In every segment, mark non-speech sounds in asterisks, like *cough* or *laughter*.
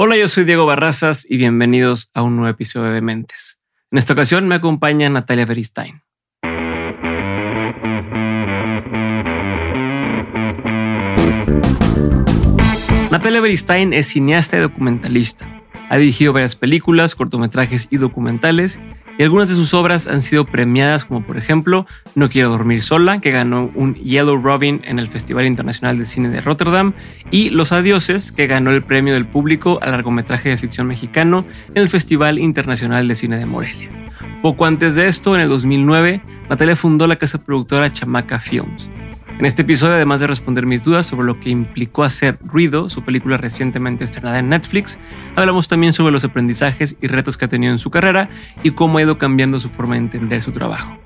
Hola, yo soy Diego Barrazas y bienvenidos a un nuevo episodio de Dementes. En esta ocasión me acompaña Natalia Beristain. Natalia Beristain es cineasta y documentalista. Ha dirigido varias películas, cortometrajes y documentales y algunas de sus obras han sido premiadas como por ejemplo No quiero dormir sola, que ganó un Yellow Robin en el Festival Internacional de Cine de Rotterdam, y Los Adioses, que ganó el premio del público al largometraje de ficción mexicano en el Festival Internacional de Cine de Morelia. Poco antes de esto, en el 2009, Natalia fundó la casa productora Chamaca Films, en este episodio, además de responder mis dudas sobre lo que implicó hacer Ruido, su película recientemente estrenada en Netflix, hablamos también sobre los aprendizajes y retos que ha tenido en su carrera y cómo ha ido cambiando su forma de entender su trabajo.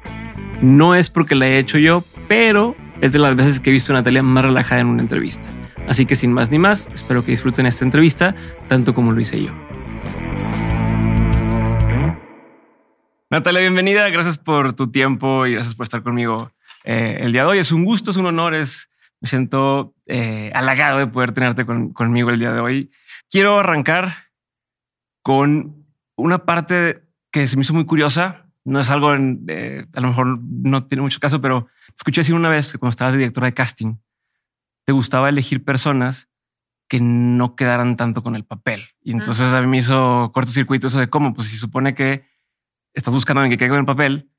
No es porque la haya hecho yo, pero es de las veces que he visto a Natalia más relajada en una entrevista. Así que sin más ni más, espero que disfruten esta entrevista tanto como lo hice yo. Natalia, bienvenida. Gracias por tu tiempo y gracias por estar conmigo eh, el día de hoy. Es un gusto, es un honor, es, me siento eh, halagado de poder tenerte conmigo el día de hoy. Quiero arrancar con una parte que se me hizo muy curiosa. No es algo, eh, a lo mejor no tiene mucho caso, pero escuché decir una vez que cuando estabas de directora de casting, te gustaba elegir personas que no quedaran tanto con el papel. Y entonces a mí me hizo cortocircuito eso de cómo, pues si supone que estás buscando alguien que quede con el papel,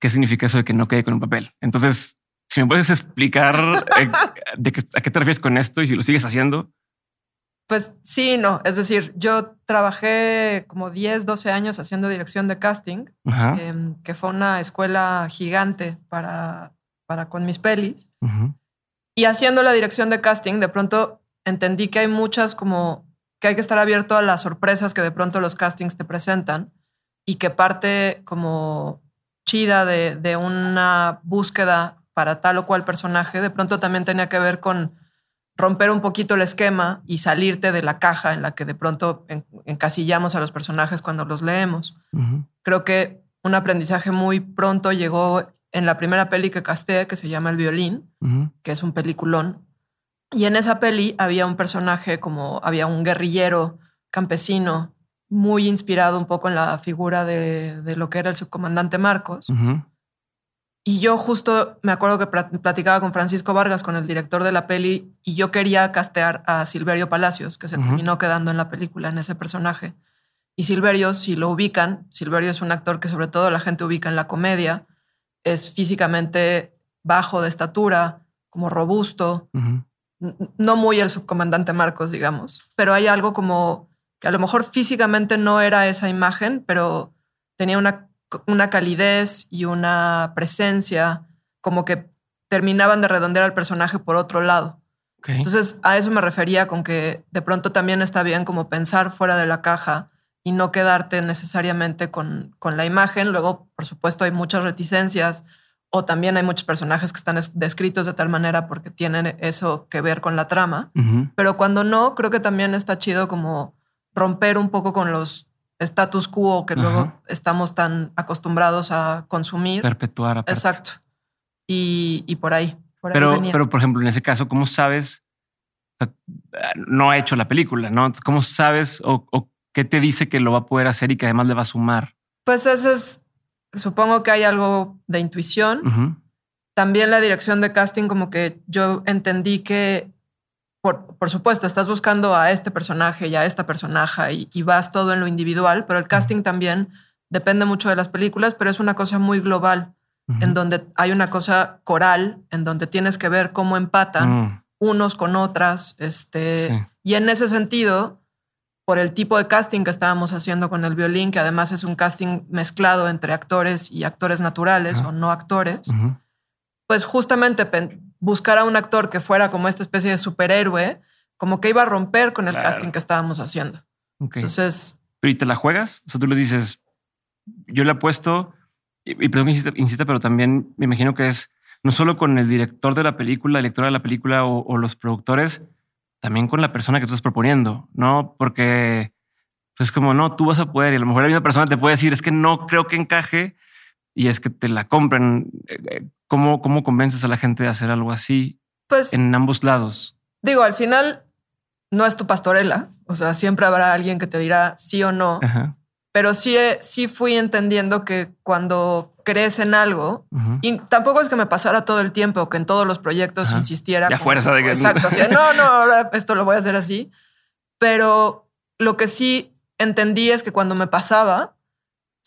qué significa eso de que no quede con un papel. Entonces, si me puedes explicar eh, *laughs* de a qué te refieres con esto y si lo sigues haciendo. Pues sí, no. Es decir, yo trabajé como 10, 12 años haciendo dirección de casting, em, que fue una escuela gigante para, para con mis pelis. Y haciendo la dirección de casting, de pronto entendí que hay muchas como que hay que estar abierto a las sorpresas que de pronto los castings te presentan y que parte como chida de, una búsqueda para tal o cual personaje, de pronto también tenía que ver con romper un poquito el esquema y salirte de la caja en la que de pronto encasillamos a los personajes cuando los leemos. Creo que un aprendizaje muy pronto llegó en la primera peli que casté, que se llama El violín, que es un peliculón. Y en esa peli había un personaje como, había un guerrillero campesino muy inspirado un poco en la figura de, lo que era el subcomandante Marcos. Y yo justo me acuerdo que platicaba con Francisco Vargas, con el director de la peli, y yo quería castear a Silverio Palacios, que se terminó quedando en la película, en ese personaje. Y Silverio, si lo ubican, Silverio es un actor que sobre todo la gente ubica en la comedia, es físicamente bajo de estatura, como robusto, no muy el subcomandante Marcos, digamos, pero hay algo como que a lo mejor físicamente no era esa imagen, pero tenía una, una calidez y una presencia como que terminaban de redondear al personaje por otro lado. Entonces a eso me refería con que de pronto también está bien como pensar fuera de la caja y no quedarte necesariamente con, con la imagen. Luego, por supuesto, hay muchas reticencias o también hay muchos personajes que están descritos de tal manera porque tienen eso que ver con la trama. Pero cuando no, creo que también está chido como romper un poco con los status quo que luego estamos tan acostumbrados a consumir. Perpetuar. Exacto. Y, por ahí. pero, pero, por ejemplo, en ese caso, ¿cómo sabes? No ha hecho la película, ¿no? ¿Cómo sabes o, qué te dice que lo va a poder hacer y que además le va a sumar? Pues eso es, supongo que hay algo de intuición. También la dirección de casting, como que yo entendí que por, supuesto, estás buscando a este personaje y a esta personaje y, vas todo en lo individual, pero el casting también depende mucho de las películas, pero es una cosa muy global, en donde hay una cosa coral, en donde tienes que ver cómo empatan mm. unos con otras. Este, Y en ese sentido, por el tipo de casting que estábamos haciendo con el violín, que además es un casting mezclado entre actores y actores naturales o no actores, pues justamente buscar a un actor que fuera como esta especie de superhéroe, como que iba a romper con el casting que estábamos haciendo. Entonces. ¿Pero y te la juegas? O sea, tú les dices, yo le apuesto, y, y perdón que insista, pero también me imagino que es no solo con el director de la película, el director de la película o, los productores, también con la persona que tú estás proponiendo, ¿no? Porque pues como no, tú vas a poder y a lo mejor la misma persona te puede decir, es que no creo que encaje y es que te la compren. Eh, eh, ¿Cómo, cómo convences a la gente de hacer algo así? Pues en ambos lados. Digo, al final no es tu pastorela, o sea, siempre habrá alguien que te dirá sí o no, pero sí, sí fui entendiendo que cuando crees en algo, y tampoco es que me pasara todo el tiempo, que en todos los proyectos insistiera. Ya fuerza de que... Exacto, no, no, ahora esto lo voy a hacer así, pero lo que sí entendí es que cuando me pasaba,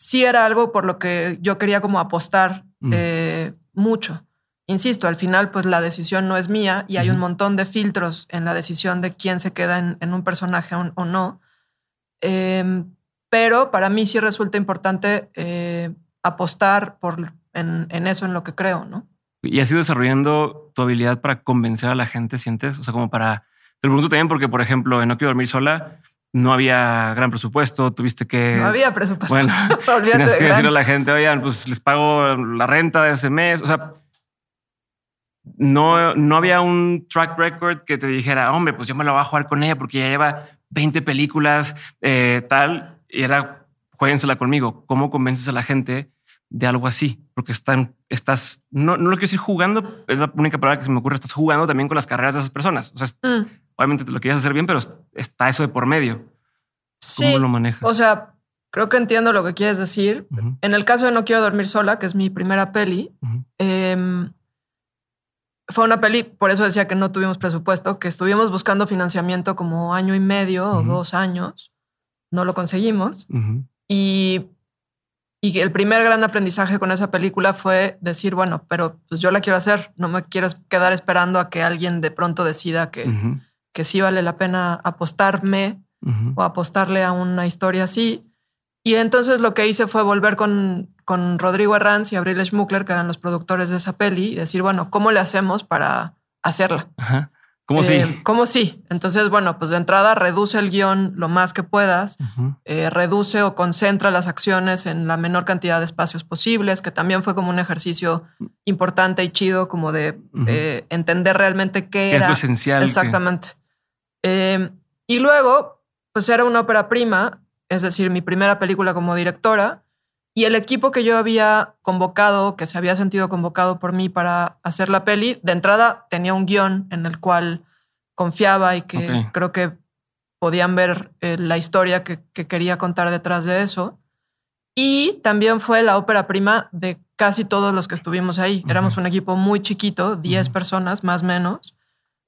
sí era algo por lo que yo quería como apostar mm. eh, mucho. Insisto, al final pues la decisión no es mía y hay un montón de filtros en la decisión de quién se queda en, un personaje o, no. Em, pero para mí sí resulta importante eh, apostar por, en, en, eso, en lo que creo, ¿no? Y has ido desarrollando tu habilidad para convencer a la gente, ¿sientes? O sea, como para... Te lo pregunto también porque, por ejemplo, en No Quiero Dormir Sola, no había gran presupuesto, tuviste que... No había presupuesto. Bueno, *laughs* tienes que decirle a la gente, oigan, pues les pago la renta de ese mes. O sea, no, no había un track record que te dijera, hombre, pues yo me lo voy a jugar con ella porque ya lleva 20 películas, eh, tal, y era, jueguensela conmigo. ¿Cómo convences a la gente de algo así? Porque están, estás, no, no lo quiero decir jugando, es la única palabra que se me ocurre, estás jugando también con las carreras de esas personas. O sea, mm obviamente te lo quieres hacer bien, pero está eso de por medio. ¿Cómo lo manejas? O sea, creo que entiendo lo que quieres decir. En el caso de No Quiero Dormir Sola, que es mi primera peli, em, fue una peli, por eso decía que no tuvimos presupuesto, que estuvimos buscando financiamiento como año y medio o dos años. No lo conseguimos. Y y el primer gran aprendizaje con esa película fue decir, bueno, pero pues yo la quiero hacer, no me quiero quedar esperando a que alguien de pronto decida que, que sí vale la pena apostarme o apostarle a una historia así. Y entonces lo que hice fue volver con, con Rodrigo Arranz y Abril Schmuckler, que eran los productores de esa peli, y decir, bueno, ¿cómo le hacemos para hacerla? Ajá. ¿Cómo sí? Eh, ¿Cómo sí? Entonces, bueno, pues de entrada reduce el guion lo más que puedas, eh, reduce o concentra las acciones en la menor cantidad de espacios posibles, que también fue como un ejercicio importante y chido, como de eh, entender realmente qué, era. Es lo esencial. Exactamente. Em, y luego, pues era una ópera prima, es decir, mi primera película como directora, y el equipo que yo había convocado, que se había sentido convocado por mí para hacer la peli, de entrada tenía un guion en el cual confiaba y que creo que podían ver eh, la historia que, quería contar detrás de eso. Y también fue la ópera prima de casi todos los que estuvimos ahí. Éramos un equipo muy chiquito, 10 personas más o menos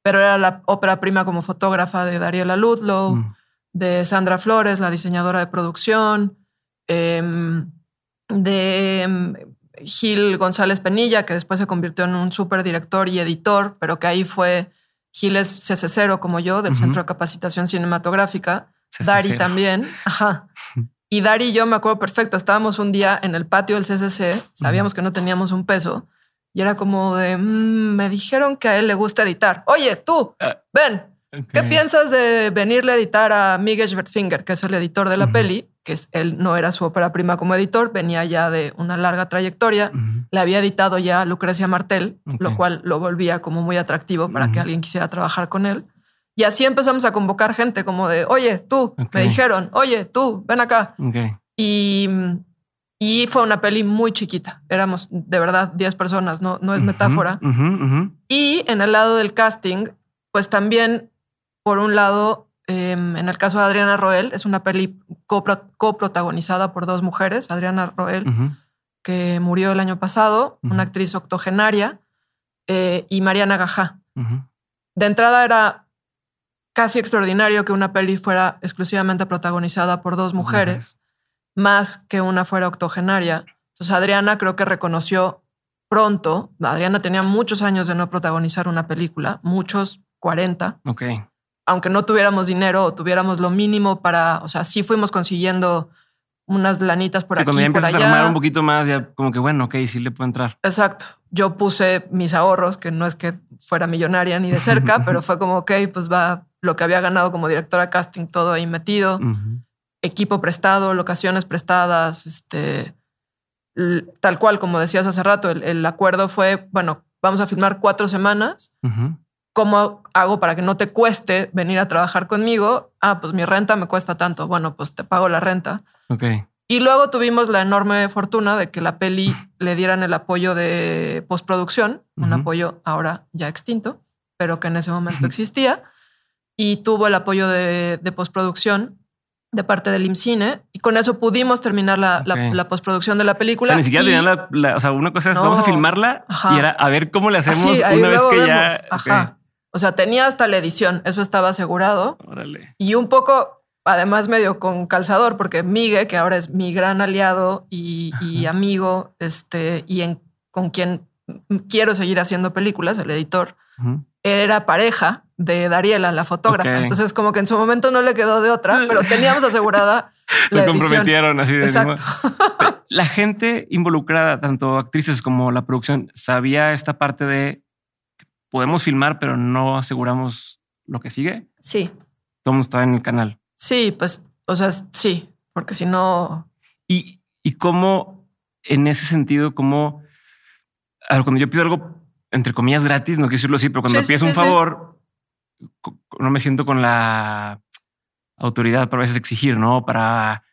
pero era la ópera prima como fotógrafa de Dariela Ludlow, mm. de Sandra Flores, la diseñadora de producción, em, de em, Gil González Penilla, que después se convirtió en un súper director y editor, pero que ahí fue Gil es CC0 como yo, del Centro de Capacitación Cinematográfica. Dari también. Ajá. Y Dari y yo me acuerdo perfecto, estábamos un día en el patio del CCC, sabíamos que no teníamos un peso y era como de, mm, me dijeron que a él le gusta editar. Oye, tú, ah, ven, ¿qué piensas de venirle a editar a Miguel Schwertfinger, que es el editor de la peli? Que es, él no era su ópera prima como editor, venía ya de una larga trayectoria. Le había editado ya Lucrecia Martel, lo cual lo volvía como muy atractivo para que alguien quisiera trabajar con él. Y así empezamos a convocar gente como de, oye, tú, me dijeron, oye, tú, ven acá. Y y fue una peli muy chiquita. Éramos de verdad 10 personas, no, no es metáfora. Y en el lado del casting, pues también, por un lado, em, en el caso de Adriana Roel, es una peli coprotagonizada por dos mujeres, Adriana Roel, que murió el año pasado, una actriz octogenaria, eh, y Mariana Gajá. De entrada era casi extraordinario que una peli fuera exclusivamente protagonizada por dos mujeres más que una fuera octogenaria. Entonces Adriana creo que reconoció pronto, Adriana tenía muchos años de no protagonizar una película, muchos, 40. Ok. Aunque no tuviéramos dinero o tuviéramos lo mínimo para, o sea, sí fuimos consiguiendo unas lanitas por aquí, cuando ya empiezas a armar un poquito más, ya como que bueno, ok, sí le puedo entrar. Exacto. Yo puse mis ahorros, que no es que fuera millonaria ni de cerca, *laughs* pero fue como, ok, pues va lo que había ganado como directora casting, todo ahí metido equipo prestado, locaciones prestadas, este, tal cual, como decías hace rato, el, acuerdo fue, bueno, vamos a filmar cuatro semanas. ¿Cómo hago para que no te cueste venir a trabajar conmigo? Ah, pues mi renta me cuesta tanto. Bueno, pues te pago la renta. Ok. Y luego tuvimos la enorme fortuna de que la peli *laughs* le dieran el apoyo de postproducción, un apoyo ahora ya extinto, pero que en ese momento *laughs* existía y tuvo el apoyo de, postproducción de parte del IMCINE y con eso pudimos terminar la, postproducción de la película. O sea, ni siquiera tenían la, O sea, una cosa es vamos a filmarla y era a ver cómo le hacemos una vez que ya. Ajá. O sea, tenía hasta la edición, eso estaba asegurado. Órale. Y un poco, además, medio con calzador, porque Migue, que ahora es mi gran aliado y, amigo, este, y en, con quien quiero seguir haciendo películas, el editor, era pareja de Dariela, la fotógrafa. Entonces, como que en su momento no le quedó de otra, pero teníamos asegurada. *laughs* la Lo comprometieron así de Exacto. *laughs* La gente involucrada, tanto actrices como la producción, sabía esta parte de podemos filmar, pero no aseguramos lo que sigue. Sí. Todo está en el canal. Sí, pues, o sea, sí, porque si no. Y, y cómo, en ese sentido, cómo cuando yo pido algo entre comillas gratis, no quiero decirlo así, pero cuando pides un favor, no me siento con la autoridad para a veces exigir, ¿no? Para,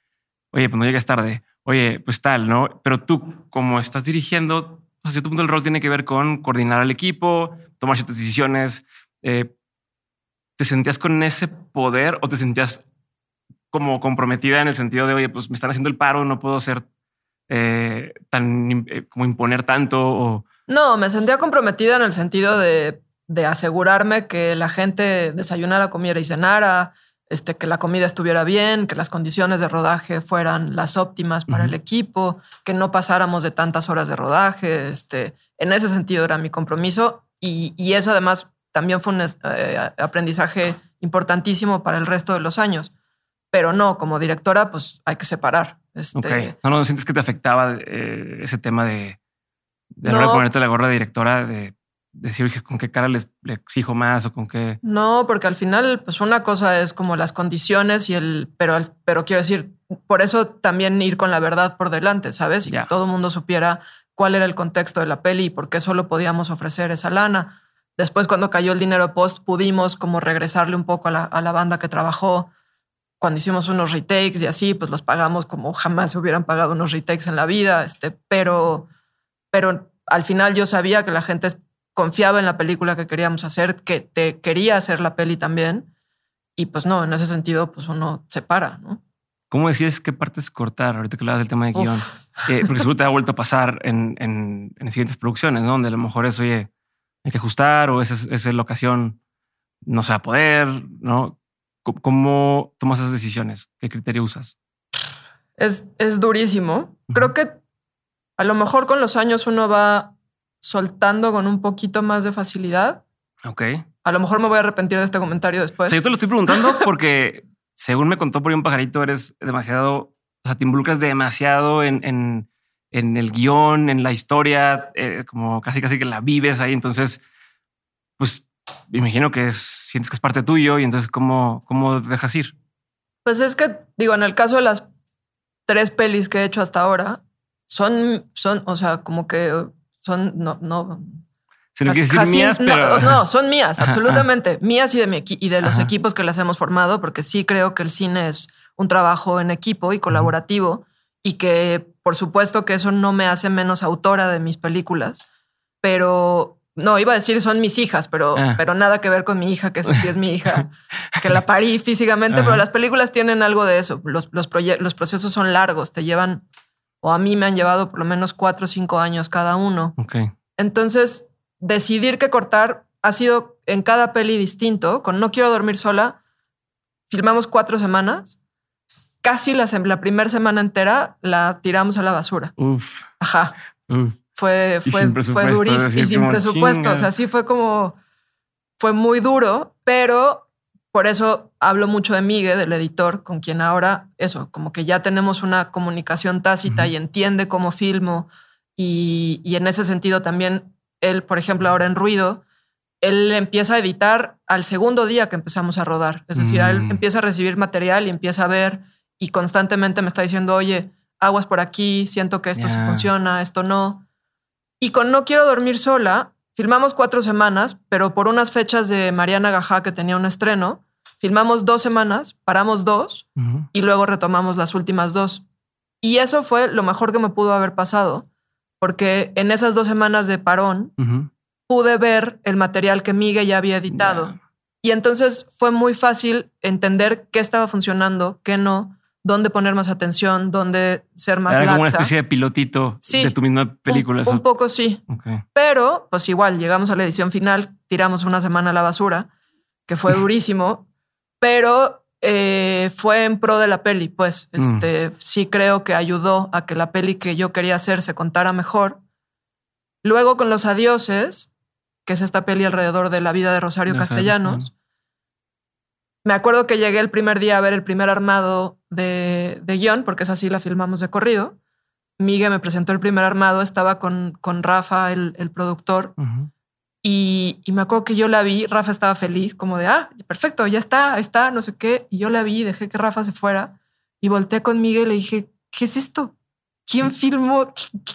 oye, pues no llegas tarde, oye, pues tal, ¿no? Pero tú, como estás dirigiendo, a cierto punto el rol tiene que ver con coordinar al equipo, tomar ciertas decisiones. Eh, ¿Te sentías con ese poder o te sentías como comprometida en el sentido de, oye, pues me están haciendo el paro, no puedo ser eh, tan eh, como imponer tanto o no, me sentía comprometida en el sentido de, asegurarme que la gente desayunara, comiera y cenara, este, que la comida estuviera bien, que las condiciones de rodaje fueran las óptimas para el equipo, que no pasáramos de tantas horas de rodaje. Este, en ese sentido era mi compromiso y, eso además también fue un eh, aprendizaje importantísimo para el resto de los años. Pero no, como directora, pues hay que separar. Este, No, no, sientes que te afectaba eh, ese tema de de no, ponerte la gorra de directora de decir con qué cara le, exijo más o con qué. No, porque al final, pues una cosa es como las condiciones y el, pero, pero quiero decir, por eso también ir con la verdad por delante, ¿sabes? Y que todo el mundo supiera cuál era el contexto de la peli y por qué solo podíamos ofrecer esa lana. Después, cuando cayó el dinero post, pudimos como regresarle un poco a la, a la banda que trabajó. Cuando hicimos unos retakes y así, pues los pagamos como jamás se hubieran pagado unos retakes en la vida. Este, pero pero al final yo sabía que la gente confiaba en la película que queríamos hacer, que te quería hacer la peli también. Y pues no, en ese sentido, pues uno se para, ¿no? ¿Cómo decías qué partes cortar ahorita que hablas del tema de guion? *laughs* Eh, porque seguro te ha vuelto a pasar en, en, siguientes producciones, ¿no? Donde a lo mejor es, oye, hay que ajustar o esa, esa locación no se va a poder, ¿no? ¿Cómo tomas esas decisiones? ¿Qué criterio usas? Es, es durísimo. Creo que a lo mejor con los años uno va soltando con un poquito más de facilidad. Ok. A lo mejor me voy a arrepentir de este comentario después. yo te lo estoy preguntando *laughs* porque, según me contó por ahí un pajarito, eres demasiado, o sea, te involucras demasiado en, en, en el guion, en la historia, eh, como casi casi que la vives ahí. Entonces, pues me imagino que es, sientes que es parte tuyo y entonces, ¿cómo, ¿cómo dejas ir? Pues es que, digo, en el caso de las tres pelis que he hecho hasta ahora, son, son, o sea, como que son, no, no. mías, pero... no, son mías, *laughs* absolutamente. Mías y de, mi y de los equipos que las hemos formado, porque sí creo que el cine es un trabajo en equipo y colaborativo y que por supuesto que eso no me hace menos autora de mis películas, pero no, iba a decir son mis hijas, pero, ah. pero nada que ver con mi hija, que sí es mi hija, *laughs* que la parí físicamente, pero las películas tienen algo de eso. Los, los, los procesos son largos, te llevan o a mí me han llevado por lo menos cuatro o cinco años cada uno. Okay. Entonces, decidir qué cortar ha sido en cada peli distinto. Con No quiero dormir sola, filmamos cuatro semanas. Casi la, la primera semana entera la tiramos a la basura. Uf. Ajá. Fue, fue, fue durísimo y sin presupuesto. O sea, sí fue como, fue muy duro, pero por eso hablo mucho de Miguel, del editor, con quien ahora, eso, como que ya tenemos una comunicación tácita y entiende cómo filmo. Y, en ese sentido también, él, por ejemplo, ahora en Ruido, él empieza a editar al segundo día que empezamos a rodar. Es decir, él mm. empieza a recibir material y empieza a ver y constantemente me está diciendo, oye, aguas por aquí, siento que esto sí funciona, esto no. Y con No quiero dormir sola, Filmamos cuatro semanas, pero por unas fechas de Mariana Gajá que tenía un estreno, filmamos dos semanas, paramos dos y luego retomamos las últimas dos. Y eso fue lo mejor que me pudo haber pasado, porque en esas dos semanas de parón pude ver el material que Miguel ya había editado. Y entonces fue muy fácil entender qué estaba funcionando, qué no, dónde poner más atención, dónde ser más Era como una especie de pilotito de tu misma película. Un, poco sí. Pero, pues igual, llegamos a la edición final, tiramos una semana a la basura, que fue *laughs* durísimo, pero eh, fue en pro de la peli, pues. Mm. Este, sí creo que ayudó a que la peli que yo quería hacer se contara mejor. Luego con Los Adioses, que es esta peli alrededor de la vida de Rosario Castellanos, me acuerdo que llegué el primer día a ver el primer armado de, guion, porque es así, la filmamos de corrido. Miguel me presentó el primer armado, estaba con, con Rafa, el, productor, y, me acuerdo que yo la vi, Rafa estaba feliz, como de, ah, perfecto, ya está, ahí está, no sé qué, y yo la vi, dejé que Rafa se fuera, y volteé con Miguel y le dije, ¿qué es esto? ¿Quién filmó? ¿Qué,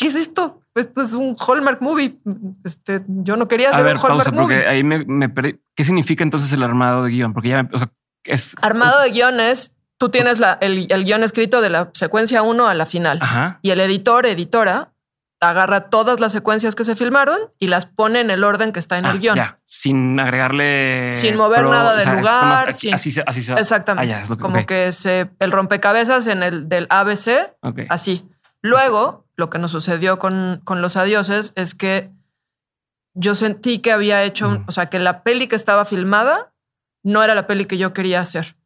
es esto? Esto es un Hallmark movie. Este, yo no quería hacer a ver, un Hallmark pausa, porque ahí me, me ¿Qué significa entonces el armado de guion? Porque ya es... Armado de guion es, tú tienes la, el, el, guion escrito de la secuencia 1 a la final. Y el editor, editora, agarra todas las secuencias que se filmaron y las pone en el orden que está en el ah, guion. Ya, sin agregarle... Sin mover nada del lugar. así, se, así Exactamente. Ah, como que se, el rompecabezas en el del ABC, así. Luego, lo que nos sucedió con, con los adioses es que yo sentí que había hecho, o sea, que la peli que estaba filmada no era la peli que yo quería hacer.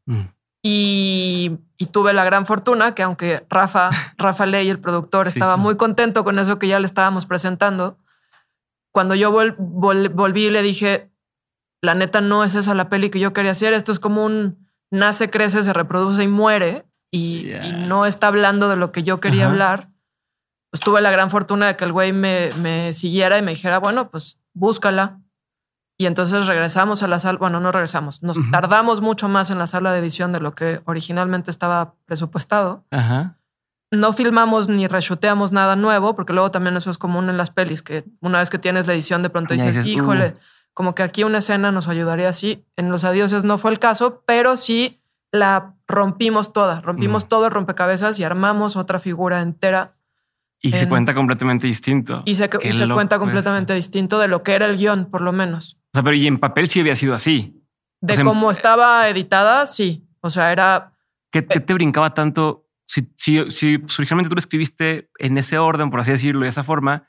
Y, tuve la gran fortuna que aunque Rafa, *laughs* Rafa Ley, el productor, estaba muy contento con eso que ya le estábamos presentando, cuando yo volví y le dije, la neta no es esa la peli que yo quería hacer, esto es como un nace, crece, se reproduce y muere y, no está hablando de lo que yo quería hablar. Pues tuve la gran fortuna de que el güey me, me siguiera y me dijera, bueno, pues búscala. Y entonces regresamos a la sala, bueno, no regresamos, nos tardamos mucho más en la sala de edición de lo que originalmente estaba presupuestado. No filmamos ni reshuteamos nada nuevo, porque luego también eso es común en las pelis, que una vez que tienes la edición de pronto dices, híjole, uh". como que aquí una escena nos ayudaría así. En Los Adioses no fue el caso, pero sí la rompimos toda, rompimos todo el rompecabezas y armamos otra figura entera y se cuenta completamente distinto. Y se, cuenta completamente distinto de lo que era el guion, por lo menos. O sea, pero y en papel sí había sido así. De cómo estaba editada, sí. O sea, era. ¿Qué, te brincaba tanto? Si, si, si pues, originalmente tú lo escribiste en ese orden, por así decirlo, de esa forma,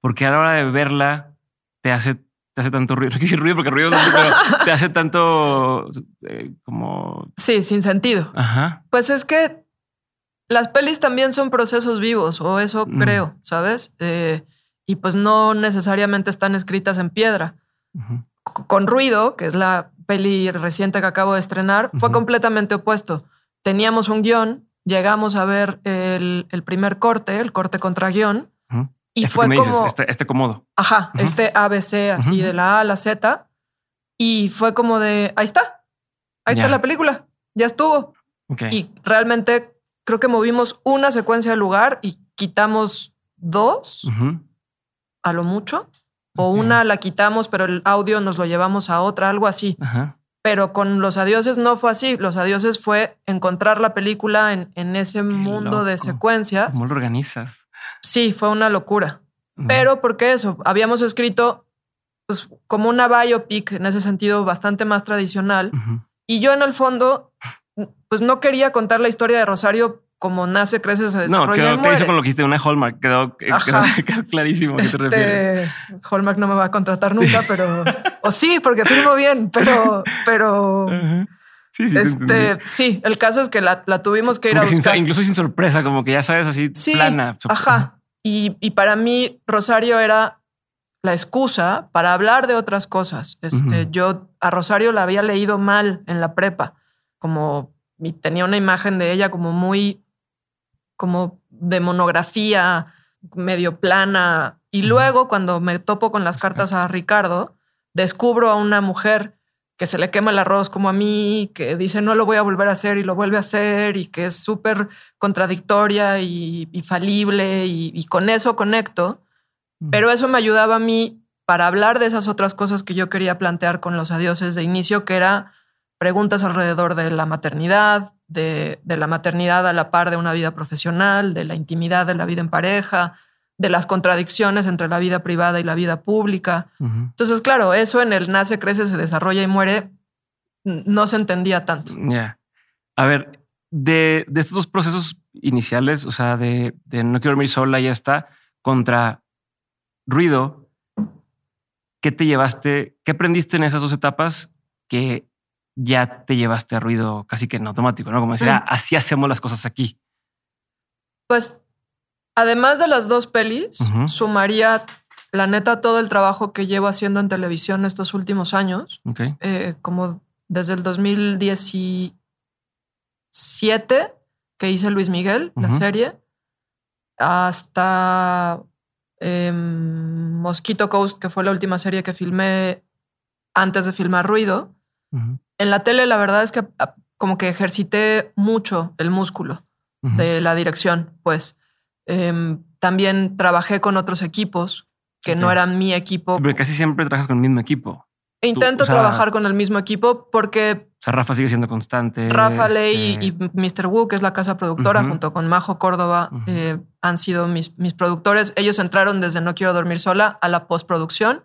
porque a la hora de verla te hace, te hace tanto ruido. *laughs* No quiero decir ruido porque ruido no, pero te hace tanto eh, como. Sí, sin sentido. Ajá. Pues es que las pelis también son procesos vivos, o eso creo, ¿sabes? Eh, y pues no necesariamente están escritas en piedra. Con Ruido, que es la peli reciente que acabo de estrenar, fue completamente opuesto. Teníamos un guion, llegamos a ver el, primer corte, el corte contra guion, y este fue como... este, este, comodo. Ajá, este ABC así de la A a la Z, y fue como de, ahí está, ahí está la película, ya estuvo. Y realmente creo que movimos una secuencia al lugar y quitamos dos a lo mucho. O una la quitamos, pero el audio nos lo llevamos a otra, algo así. Pero con Los Adioses no fue así. Los Adioses fue encontrar la película en, en ese mundo de secuencias. ¿Cómo lo organizas? Sí, fue una locura. Pero porque eso, habíamos escrito pues, como una biopic en ese sentido bastante más tradicional. Y yo en el fondo pues no quería contar la historia de Rosario como nace, crece, se desarrolla. No, quedó clarísimo con lo que hiciste una Hallmark. *laughs* Quedó, clarísimo a qué te este, refieres. Hallmark no me va a contratar nunca, pero. o sí, porque firmo bien, pero. pero Sí, sí, este, sí, el caso es que la, tuvimos que ir a buscar. incluso sin sorpresa, como que ya sabes, así plana. Ajá. Y, y, para mí, Rosario era la excusa para hablar de otras cosas. Este, Yo a Rosario la había leído mal en la prepa como tenía una imagen de ella como muy, como de monografía, medio plana. Y luego cuando me topo con las cartas a Ricardo, descubro a una mujer que se le quema el arroz como a mí, que dice no lo voy a volver a hacer y lo vuelve a hacer y que es súper contradictoria y, falible y, y, con eso conecto. Pero eso me ayudaba a mí para hablar de esas otras cosas que yo quería plantear con los adioses de inicio, que era preguntas alrededor de la maternidad, de, la maternidad a la par de una vida profesional, de la intimidad de la vida en pareja, de las contradicciones entre la vida privada y la vida pública. Entonces, claro, eso en el nace, crece, se desarrolla y muere no se entendía tanto. Ya. A ver, de, estos dos procesos iniciales, o sea, de, no quiero dormir sola, ya está, contra ruido, ¿qué te llevaste? ¿Qué aprendiste en esas dos etapas que ya te llevaste a ruido casi que en automático, ¿no? Como decir, ah, así hacemos las cosas aquí. Pues, además de las dos pelis, sumaría, la neta, todo el trabajo que llevo haciendo en televisión estos últimos años. Eh, como desde el 2017 que hice Luis Miguel, la serie, hasta em, Mosquito Coast, que fue la última serie que filmé antes de filmar Ruido. En la tele, la verdad es que ah, como que ejercité mucho el músculo de la dirección, pues. Em, también trabajé con otros equipos que no eran mi equipo. pero casi siempre trabajas con el mismo equipo. Intento trabajar con el mismo equipo porque. O sea, Rafa sigue siendo constante. Rafa Ley y, Mr. Wu, que es la casa productora, junto con Majo Córdoba, eh, han sido mis, mis productores. Ellos entraron desde No Quiero Dormir Sola a la postproducción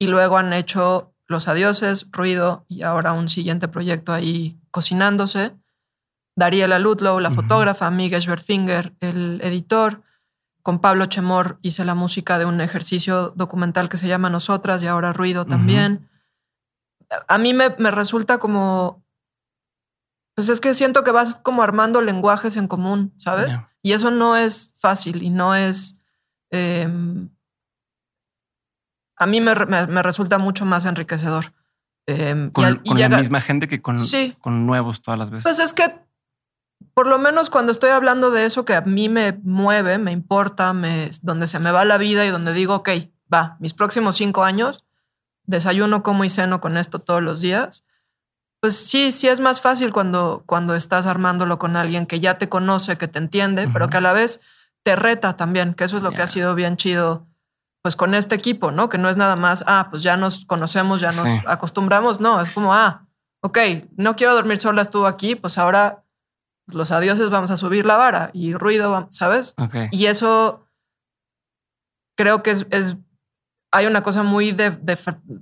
y luego han hecho Los Adioses, Ruido y ahora un siguiente proyecto ahí cocinándose. Dariela Ludlow, la fotógrafa, Miguel Schwerfinger, el editor. Con Pablo Chemor hice la música de un ejercicio documental que se llama Nosotras y ahora Ruido también a mí me, resulta como, pues es que siento que vas como armando lenguajes en común, ¿sabes? Y eso no es fácil y no es... Em, a mí me, resulta mucho más enriquecedor. Em, con, la misma gente que con, con nuevos todas las veces. Pues es que por lo menos cuando estoy hablando de eso que a mí me mueve, me importa, me, donde se me va la vida y donde digo, ok, va, mis próximos cinco años desayuno, como y ceno con esto todos los días, pues sí, sí es más fácil cuando, cuando estás armándolo con alguien que ya te conoce, que te entiende, pero que a la vez te reta también, que eso es lo que ha sido bien chido, pues con este equipo, ¿no? Que no es nada más, ah, pues ya nos conocemos, ya nos acostumbramos, no, es como, ah, ok, no quiero dormir sola, estuvo aquí, pues ahora los adioses vamos a subir la vara y ruido, ¿sabes? Y eso creo que es, es hay una cosa muy de,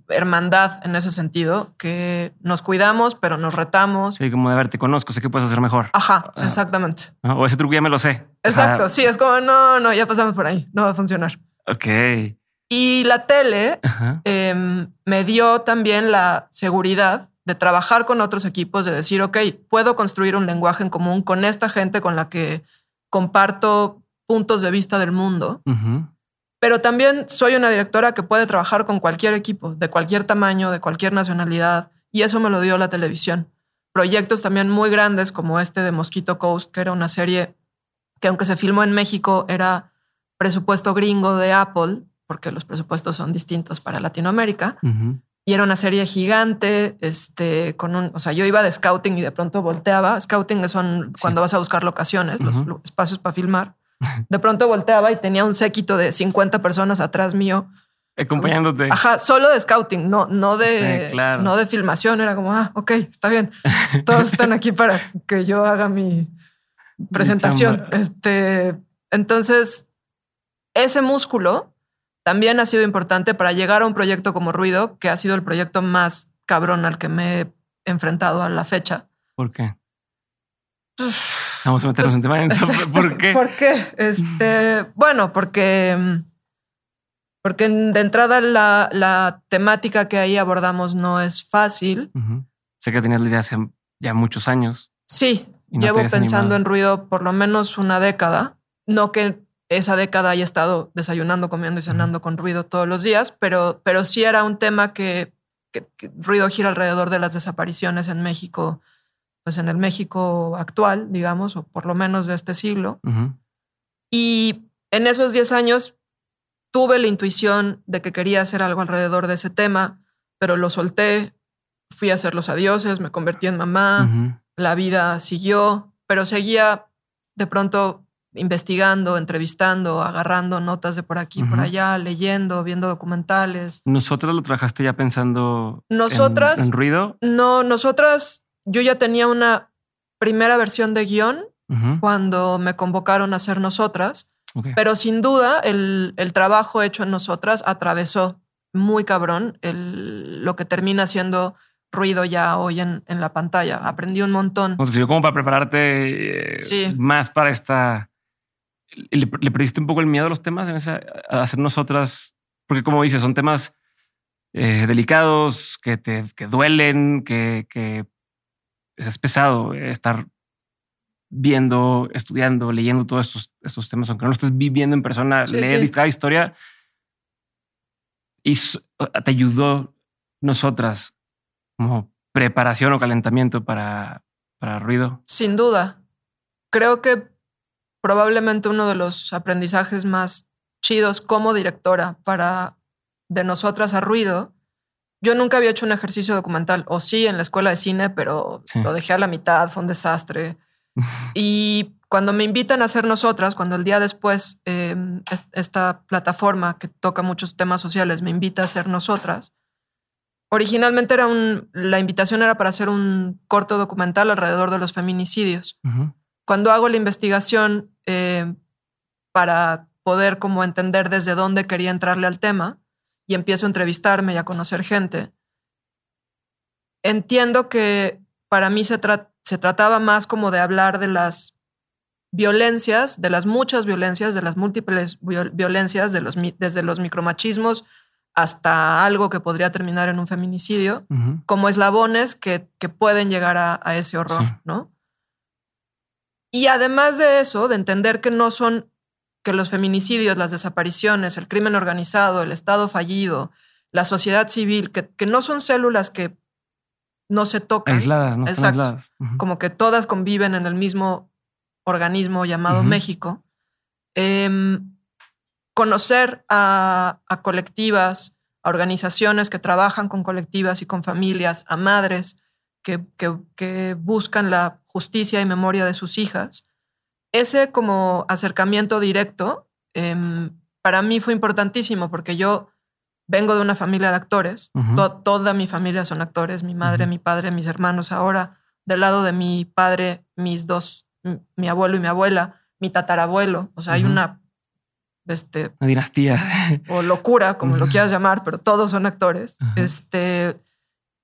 hermandad en ese sentido, que nos cuidamos, pero nos retamos. Sí, como de ver, te conozco, sé que puedes hacer mejor. Ajá, ah. exactamente. O ese truco ya me lo sé. Exacto, sí, es como, no, no, ya pasamos por ahí, no va a funcionar. Ok. Y la tele em, me dio también la seguridad de trabajar con otros equipos, de decir, ok, puedo construir un lenguaje en común con esta gente con la que comparto puntos de vista del mundo pero también soy una directora que puede trabajar con cualquier equipo, de cualquier tamaño, de cualquier nacionalidad, y eso me lo dio la televisión. Proyectos también muy grandes como este de Mosquito Coast, que era una serie que aunque se filmó en México, era presupuesto gringo de Apple, porque los presupuestos son distintos para Latinoamérica. Y era una serie gigante, este, con un, o sea, yo iba de scouting y de pronto volteaba. Scouting son cuando vas a buscar locaciones, los espacios para filmar. *laughs* De pronto volteaba y tenía un séquito de 50 personas atrás mío. Acompañándote. Ajá, solo de scouting, no, no de, no de filmación. Era como, ah, ok, está bien. Todos están aquí para que yo haga mi presentación. este, entonces, ese músculo también ha sido importante para llegar a un proyecto como Ruido, que ha sido el proyecto más cabrón al que me he enfrentado a la fecha. ¿Por qué? Vamos a meternos en tema. ¿Por qué? ¿Por qué? Este, bueno, porque, porque de entrada la, temática que ahí abordamos no es fácil. Sé que tenías la idea hace ya muchos años. Sí, llevo pensando en ruido por lo menos una década. No que esa década haya estado desayunando, comiendo y cenando con ruido todos los días, pero, pero sí era un tema que, que ruido gira alrededor de las desapariciones en México pues en el México actual, digamos, o por lo menos de este siglo. Y en esos 10 años tuve la intuición de que quería hacer algo alrededor de ese tema, pero lo solté, fui a hacer los adioses, me convertí en mamá, la vida siguió, pero seguía de pronto investigando, entrevistando, agarrando notas de por aquí, y por allá, leyendo, viendo documentales. ¿Nosotras lo trabajaste ya pensando nosotras, en ruido? No, nosotras yo ya tenía una primera versión de guion cuando me convocaron a ser nosotras. Pero sin duda, el, trabajo hecho en nosotras atravesó muy cabrón lo que termina siendo ruido ya hoy en, la pantalla. Aprendí un montón. O sea, como para prepararte eh, más para esta... ¿Le, perdiste un poco el miedo a los temas en a hacer nosotras? Porque como dices, son temas eh, delicados, que te que duelen, que, que es pesado estar viendo, estudiando, leyendo todos estos, estos temas, aunque no lo estés viviendo en persona, leer cada historia. Y te ayudó nosotras como preparación o calentamiento para, para ruido. Sin duda. Creo que probablemente uno de los aprendizajes más chidos como directora para de nosotras a ruido. Yo nunca había hecho un ejercicio documental, o sí en la escuela de cine, pero lo dejé a la mitad, fue un desastre. *laughs* y cuando me invitan a hacer nosotras, cuando el día después em, esta plataforma que toca muchos temas sociales me invita a hacer nosotras, originalmente era un, la invitación era para hacer un corto documental alrededor de los feminicidios. Cuando hago la investigación em, para poder como entender desde dónde quería entrarle al tema y empiezo a entrevistarme y a conocer gente, entiendo que para mí se, se trataba más como de hablar de las violencias, de las muchas violencias, de las múltiples violencias, de los, desde los micromachismos hasta algo que podría terminar en un feminicidio, como eslabones que, que pueden llegar a, ese horror, ¿no? Y además de eso, de entender que no son que los feminicidios, las desapariciones, el crimen organizado, el Estado fallido, la sociedad civil, que, que no son células que no se tocan. Aisladas, no Exacto. Como que todas conviven en el mismo organismo llamado México. Em, conocer a, a, colectivas, a organizaciones que trabajan con colectivas y con familias, a madres que, que, que buscan la justicia y memoria de sus hijas. Ese como acercamiento directo em, para mí fue importantísimo porque yo vengo de una familia de actores, toda mi familia son actores, mi madre, mi padre, mis hermanos. Ahora, del lado de mi padre, mis dos, mi abuelo y mi abuela, mi tatarabuelo, o sea, hay una... Este, una dinastía. O locura, como lo quieras llamar, pero todos son actores. Este,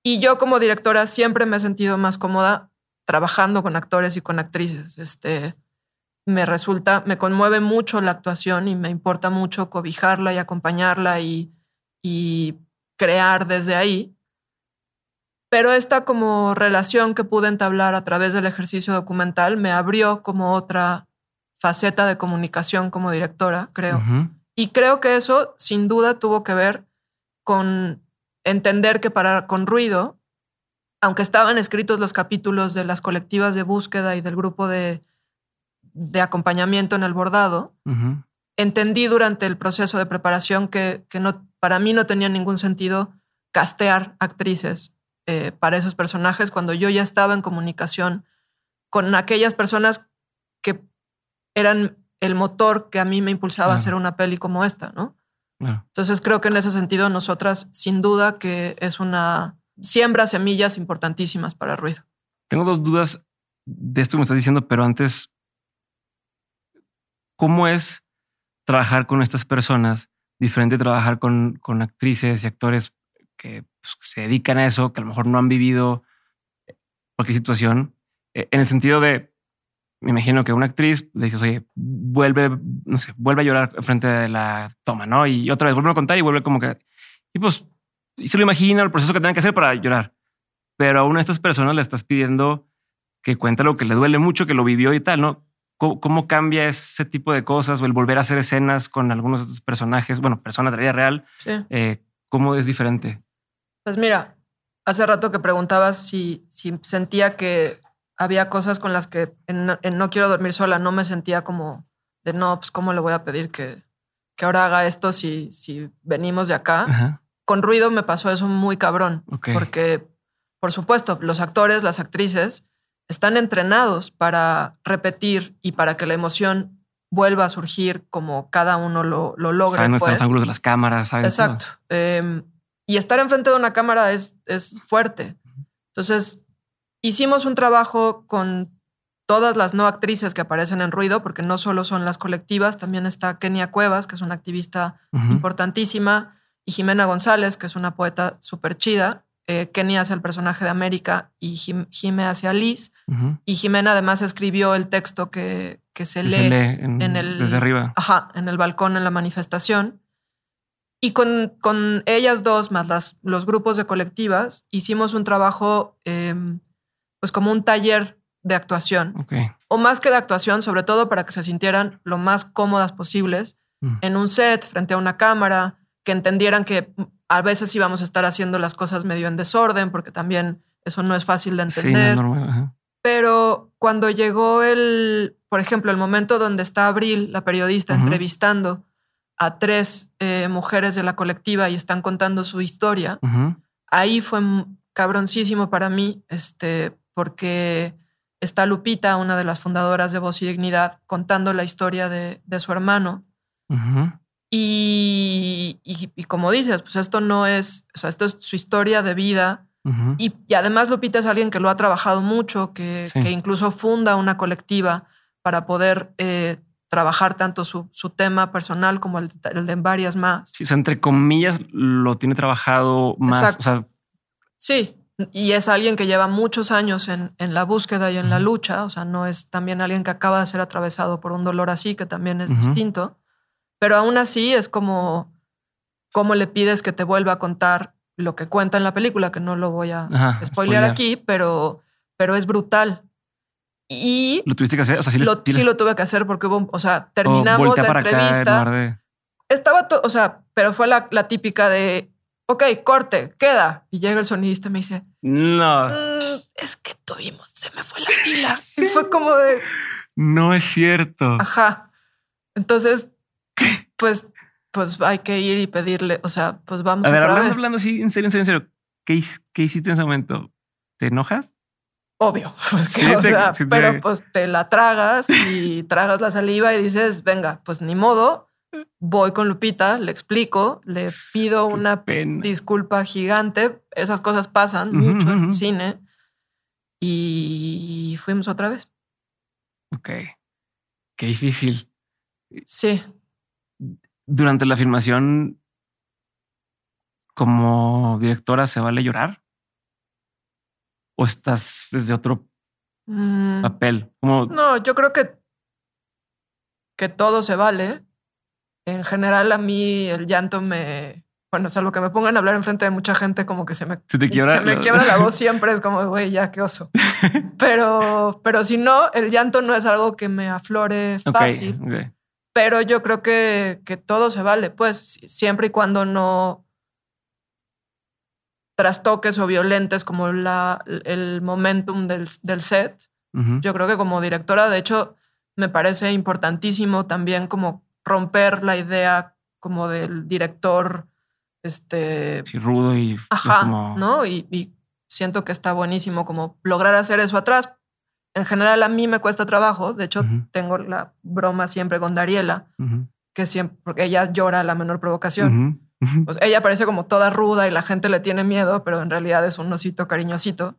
y yo como directora siempre me he sentido más cómoda trabajando con actores y con actrices. Este, me resulta, me conmueve mucho la actuación y me importa mucho cobijarla y acompañarla y, y crear desde ahí. Pero esta como relación que pude entablar a través del ejercicio documental me abrió como otra faceta de comunicación como directora, creo. Y creo que eso sin duda tuvo que ver con entender que para con ruido, aunque estaban escritos los capítulos de las colectivas de búsqueda y del grupo de de acompañamiento en el bordado, entendí durante el proceso de preparación que, que, no, para mí no tenía ningún sentido castear actrices eh, para esos personajes cuando yo ya estaba en comunicación con aquellas personas que eran el motor que a mí me impulsaba a hacer una peli como esta, ¿no? Entonces creo que en ese sentido nosotras, sin duda, que es una siembra semillas importantísimas para ruido. Tengo dos dudas de esto que me estás diciendo, pero antes ¿Cómo es trabajar con estas personas? Diferente trabajar con, con actrices y actores que pues, se dedican a eso, que a lo mejor no han vivido cualquier situación. Eh, en el sentido de, me imagino que una actriz le dices, oye, vuelve, no sé, vuelve a llorar frente de la toma, ¿no? Y otra vez vuelve a contar y vuelve como que, y pues, y se lo imagina el proceso que tiene que hacer para llorar. Pero a una de estas personas le estás pidiendo que cuente lo que le duele mucho, que lo vivió y tal, ¿no? ¿Cómo, cambia ese tipo de cosas o el volver a hacer escenas con algunos de estos personajes, bueno, personas de la vida real? Eh, ¿Cómo es diferente? Pues mira, hace rato que preguntabas si, si sentía que había cosas con las que en, No Quiero Dormir Sola no me sentía como de no, pues cómo le voy a pedir que, que ahora haga esto si, si venimos de acá. Con ruido me pasó eso muy cabrón, porque por supuesto los actores, las actrices están entrenados para repetir y para que la emoción vuelva a surgir como cada uno lo, lo logra. Saben pues. ángulos de las cámaras. Exacto. Em, y estar enfrente de una cámara es, es fuerte. Entonces, hicimos un trabajo con todas las no actrices que aparecen en Ruido, porque no solo son las colectivas, también está Kenia Cuevas, que es una activista importantísima, y Jimena González, que es una poeta súper chida. Eh, Kenia hace el personaje de América y Jim, hace a Liz. Y Jimena además escribió el texto que, que se, lee, en, el, desde arriba. Ajá, en el balcón en la manifestación. Y con, con ellas dos, más las, los grupos de colectivas, hicimos un trabajo, em, pues como un taller de actuación. O más que de actuación, sobre todo para que se sintieran lo más cómodas posibles mm. en un set, frente a una cámara, que entendieran que a veces íbamos a estar haciendo las cosas medio en desorden, porque también eso no es fácil de entender. Pero cuando llegó el, por ejemplo, el momento donde está Abril, la periodista, entrevistando a tres eh, mujeres de la colectiva y están contando su historia, ahí fue cabroncísimo para mí, este, porque está Lupita, una de las fundadoras de Voz y Dignidad, contando la historia de, su hermano. Y, como dices, pues esto no es, o sea, esto es su historia de vida. y, además Lupita es alguien que lo ha trabajado mucho, que, incluso funda una colectiva para poder eh, trabajar tanto su, tema personal como el, de varias más. Sí, o sea, entre comillas, lo tiene trabajado más. sí, y es alguien que lleva muchos años en, la búsqueda y en la lucha. O sea, no es también alguien que acaba de ser atravesado por un dolor así, que también es distinto. Pero aún así es como, ¿cómo le pides que te vuelva a contar lo que cuenta en la película? Que no lo voy a spoilear, aquí, pero, pero es brutal. Y lo tuviste que hacer. O sea, sí, lo, sí lo tuve que hacer porque hubo, o sea, terminamos la entrevista. Estaba todo, o sea, pero fue la, la, típica de, ok, corte, queda. Y llega el sonidista y me dice, no, mm, es que tuvimos, se me fue la pila. *laughs* Y fue como de, no es cierto. Ajá. Entonces pues, pues hay que ir y pedirle, o sea, pues vamos a ver, hablando, hablando así, en serio, en serio, en serio, ¿qué, ¿qué, hiciste en ese momento? ¿Te enojas? Obvio, *laughs* pues o sea, pero *laughs* pues te la tragas y tragas la saliva y dices, venga, pues ni modo, voy con Lupita, le explico, le pido una disculpa gigante, esas cosas pasan mucho en el cine y fuimos otra vez. Ok, qué difícil. Sí durante la filmación, como directora, ¿se vale llorar? ¿O estás desde otro mm. papel? No, yo creo que, que todo se vale. En general, a mí el llanto me. Bueno, salvo que me pongan a hablar enfrente de mucha gente, como que se me, ¿Se te quiebra, se me quiebra la *laughs* voz siempre. Es como, güey, ya qué oso. pero, pero si no, el llanto no es algo que me aflore fácil pero yo creo que, que todo se vale, pues siempre y cuando no trastoques o violentes como la, el momentum del, del set. Yo creo que como directora, de hecho, me parece importantísimo también como romper la idea como del director, este... Sí, rudo y... Ajá, ¿no? Y, y, siento que está buenísimo como lograr hacer eso atrás, en general a mí me cuesta trabajo. De hecho, tengo la broma siempre con Dariela, que siempre, porque ella llora a la menor provocación. Pues ella parece como toda ruda y la gente le tiene miedo, pero en realidad es un osito cariñosito.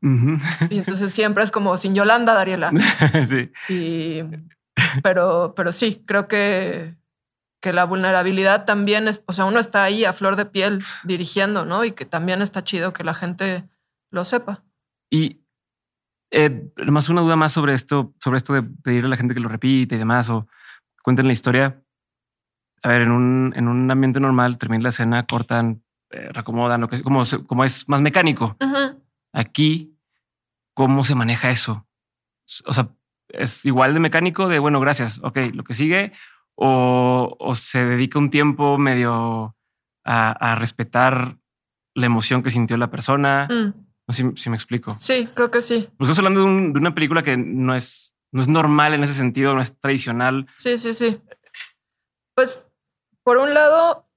Y entonces siempre es como sin Yolanda, Dariela. *laughs* sí. Y, pero, pero sí, creo que, que la vulnerabilidad también es, o sea, uno está ahí a flor de piel dirigiendo, ¿no? Y que también está chido que la gente lo sepa. Y eh, más una duda más sobre esto, sobre esto de pedirle a la gente que lo repite y demás, o cuenten la historia. A ver, en un, en un ambiente normal, termina la escena, cortan, eh, reacomodan, lo que como, como es más mecánico. Aquí, ¿cómo se maneja eso? O sea, es igual de mecánico de bueno, gracias. Ok, lo que sigue, o, o se dedica un tiempo medio a, a, respetar la emoción que sintió la persona. Mm. No sé si, me explico. Sí, creo que sí. Pues estás hablando de, una película que no es, no es normal en ese sentido, no es tradicional. Sí, sí, sí. Pues, por un lado,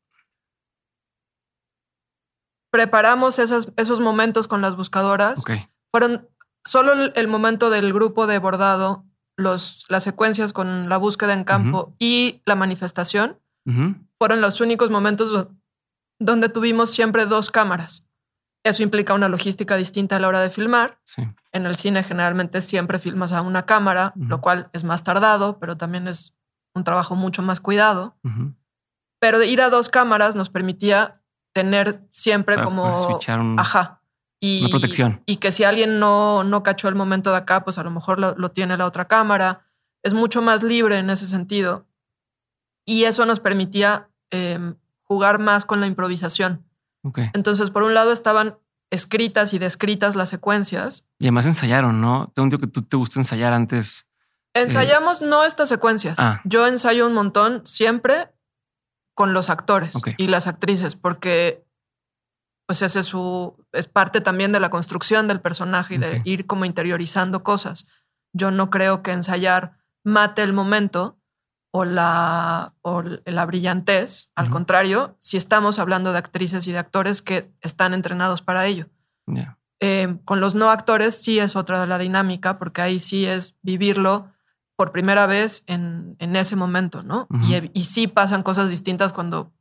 preparamos esos momentos con las buscadoras. Fueron solo el, momento del grupo de bordado, los, las secuencias con la búsqueda en campo y la manifestación. Fueron los únicos momentos donde tuvimos siempre dos cámaras. Eso implica una logística distinta a la hora de filmar. En el cine generalmente siempre filmas a una cámara, lo cual es más tardado, pero también es un trabajo mucho más cuidado. Pero ir a dos cámaras nos permitía tener siempre como... Ajá. Y, protección. Y que si alguien no, no cachó el momento de acá, pues a lo mejor lo, tiene la otra cámara. Es mucho más libre en ese sentido. Y eso nos permitía em, jugar más con la improvisación. Entonces, por un lado estaban escritas y descritas las secuencias. Y además ensayaron, ¿no? Tengo un que tú te gusta ensayar antes. Ensayamos no estas secuencias. Ah. Yo ensayo un montón siempre con los actores y las actrices, porque pues ese es su es parte también de la construcción del personaje y de ir como interiorizando cosas. Yo no creo que ensayar mate el momento o la, o la brillantez. Al contrario, si estamos hablando de actrices y de actores que están entrenados para ello. Eh, con los no actores sí es otra de la dinámica, porque ahí sí es vivirlo por primera vez en, en ese momento, ¿no? y, y, sí pasan cosas distintas cuando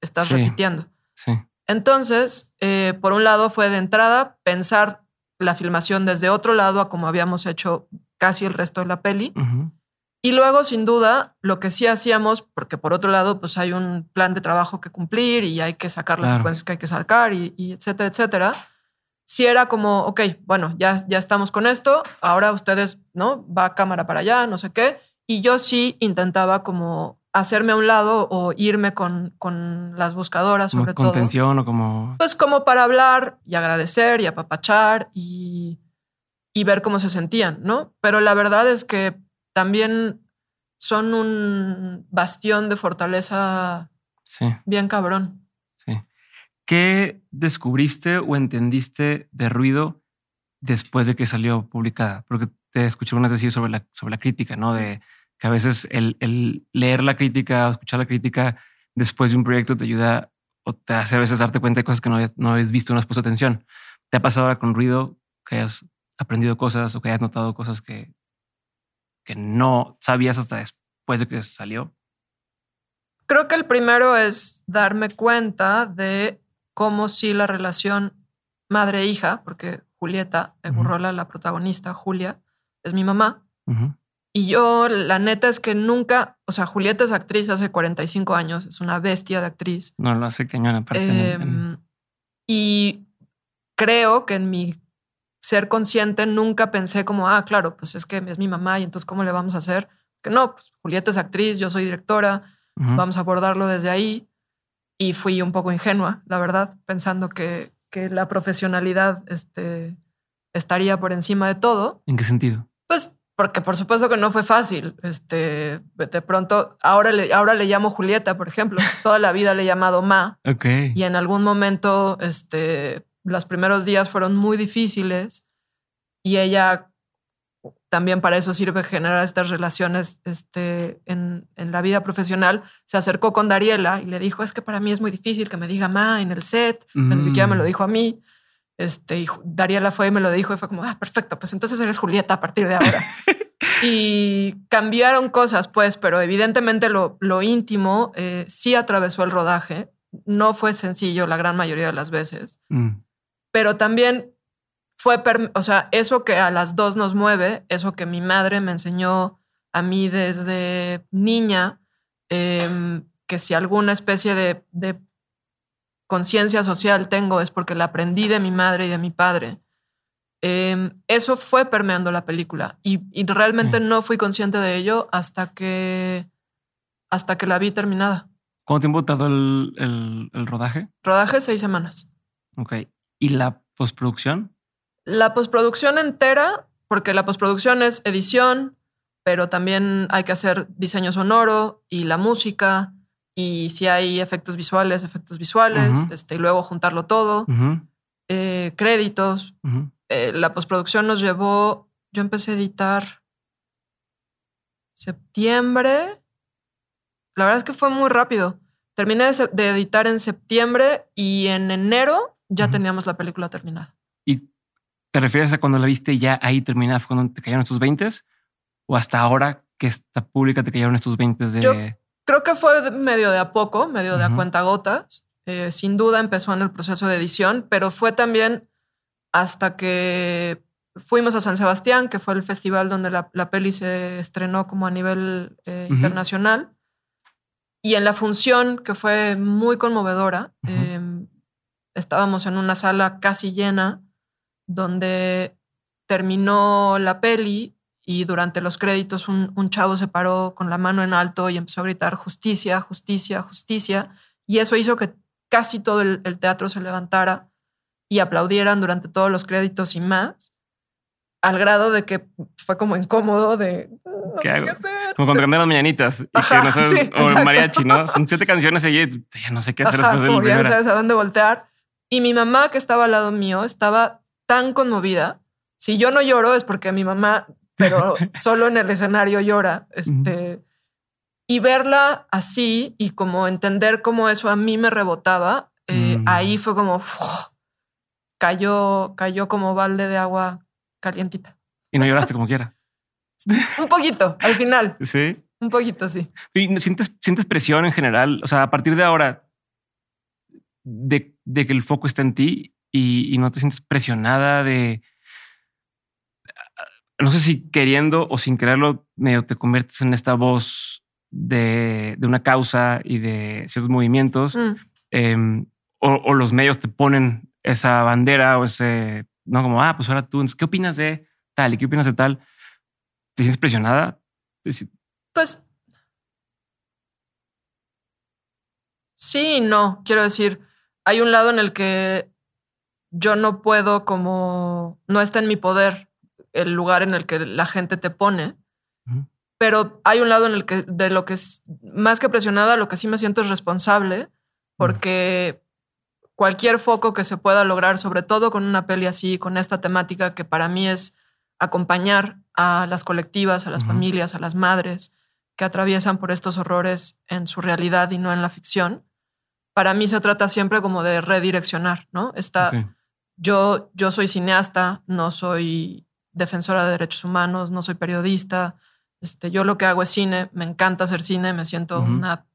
estás repitiendo. Sí. Entonces, eh, por un lado fue de entrada pensar la filmación desde otro lado a como habíamos hecho casi el resto de la peli. Y luego, sin duda, lo que sí hacíamos, porque por otro lado, pues hay un plan de trabajo que cumplir y hay que sacar las secuencias que hay que sacar y, y, etcétera, etcétera. Si era como, ok, bueno, ya, ya estamos con esto, ahora ustedes, ¿no? Va cámara para allá, no sé qué. Y yo sí intentaba como hacerme a un lado o irme con, con las buscadoras, sobre todo. Contención o como. Pues como para hablar y agradecer y apapachar y, y ver cómo se sentían, ¿no? Pero la verdad es que también son un bastión de fortaleza bien cabrón. Sí. ¿Qué descubriste o entendiste de ruido después de que salió publicada? Porque te escuché unas decir sobre la, sobre la crítica, ¿no? De que a veces el, leer la crítica o escuchar la crítica después de un proyecto te ayuda o te hace a veces darte cuenta de cosas que no, no habías visto, no has puesto atención. ¿Te ha pasado ahora con ruido que hayas aprendido cosas o que hayas notado cosas que, que no sabías hasta después de que salió? Creo que el primero es darme cuenta de cómo si la relación madre-hija, porque Julieta Egurrola, la protagonista, Julia, es mi mamá. Y yo, la neta es que nunca, o sea, Julieta es actriz hace 45 años, es una bestia de actriz. No lo hace cañón aparte. Em, y creo que en mi ser consciente, nunca pensé como, ah, claro, pues es que es mi mamá y entonces ¿cómo le vamos a hacer? Que no, pues Julieta es actriz, yo soy directora, vamos a abordarlo desde ahí. Y fui un poco ingenua, la verdad, pensando que, que la profesionalidad este, estaría por encima de todo. ¿En qué sentido? Porque por supuesto que no fue fácil. Este, de pronto, ahora le, ahora le llamo Julieta, por ejemplo. *laughs* Toda la vida le he llamado Ma. Ok. Y en algún momento, este, los primeros días fueron muy difíciles y ella también para eso sirve generar estas relaciones este, en, en, la vida profesional. Se acercó con Dariela y le dijo, es que para mí es muy difícil que me diga ma en el set, ni siquiera me lo mm. dijo a mí. Este, y Dariela fue y me lo dijo y fue como, ah, perfecto, pues entonces eres Julieta a partir de ahora. *laughs* y cambiaron cosas, pues, pero evidentemente lo, lo íntimo eh, sí atravesó el rodaje. No fue sencillo la gran mayoría de las veces. Mm pero también fue, o sea, eso que a las dos nos mueve, eso que mi madre me enseñó a mí desde niña, em, que si alguna especie de, conciencia social tengo es porque la aprendí de mi madre y de mi padre. Em, eso fue permeando la película y, realmente mm. no fui consciente de ello hasta que, hasta que la vi terminada. ¿Cuánto tiempo tardó el, el, el rodaje? Rodaje seis semanas. Ok. ¿Y la postproducción? La postproducción entera, porque la postproducción es edición, pero también hay que hacer diseño sonoro y la música, y si hay efectos visuales, efectos visuales, este, y luego juntarlo todo, eh, créditos. Eh, la postproducción nos llevó, yo empecé a editar septiembre. La verdad es que fue muy rápido. Terminé de editar en septiembre y en enero ya teníamos la película terminada. ¿Y te refieres a cuando la viste ya ahí terminada, cuando te cayeron estos 20 o hasta ahora que está pública te cayeron estos 20 de... Yo creo que fue medio de a poco, medio de a cuenta gotas. eh, sin duda empezó en el proceso de edición, pero fue también hasta que fuimos a San Sebastián, que fue el festival donde la, peli se estrenó como a nivel eh, internacional. Y en la función, que fue muy conmovedora, em, estábamos en una sala casi llena, donde terminó la peli y durante los créditos un, chavo se paró con la mano en alto y empezó a gritar justicia, justicia, justicia. Y eso hizo que casi todo el teatro se levantara y aplaudieran durante todos los créditos y más al grado de que fue como incómodo de... ¿Qué hago? Como cuando cambiaron mañanitas y que no sabes, o mariachi, ¿no? Son siete canciones y ya no sé qué hacer después del Ya no sabes a dónde voltear. Y mi mamá, que estaba al lado mío, estaba tan conmovida. Si yo no lloro es porque mi mamá, pero *laughs* solo en el escenario llora. Este, Y verla así y como entender cómo eso a mí me rebotaba, eh, mm. ahí fue como... cayó, cayó como balde de agua calientita. Y no lloraste como quiera. un poquito, al final. *laughs* Sí. Un poquito, sí. ¿Y sientes, sientes presión en general? O sea, a partir de ahora, de, que el foco está en ti y, no te sientes presionada de, no sé si queriendo o sin quererlo, medio te conviertes en esta voz de, una causa y de ciertos movimientos, mm. o, o, los medios te ponen esa bandera o ese no como, ah, pues ahora tú, ¿qué opinas de tal y qué opinas de tal? ¿Te sientes presionada? Pues sí, no, quiero decir, hay un lado en el que yo no puedo como, no está en mi poder el lugar en el que la gente te pone, pero hay un lado en el que de lo que es más que presionada, lo que sí me siento es responsable, porque cualquier foco que se pueda lograr, sobre todo con una peli así, con esta temática que para mí es acompañar a las colectivas, a las familias, a las madres que atraviesan por estos horrores en su realidad y no en la ficción. Para mí se trata siempre como de redireccionar, ¿no? Está, yo, yo soy cineasta, no soy defensora de derechos humanos, no soy periodista. Este, yo lo que hago es cine, me encanta hacer cine, me siento una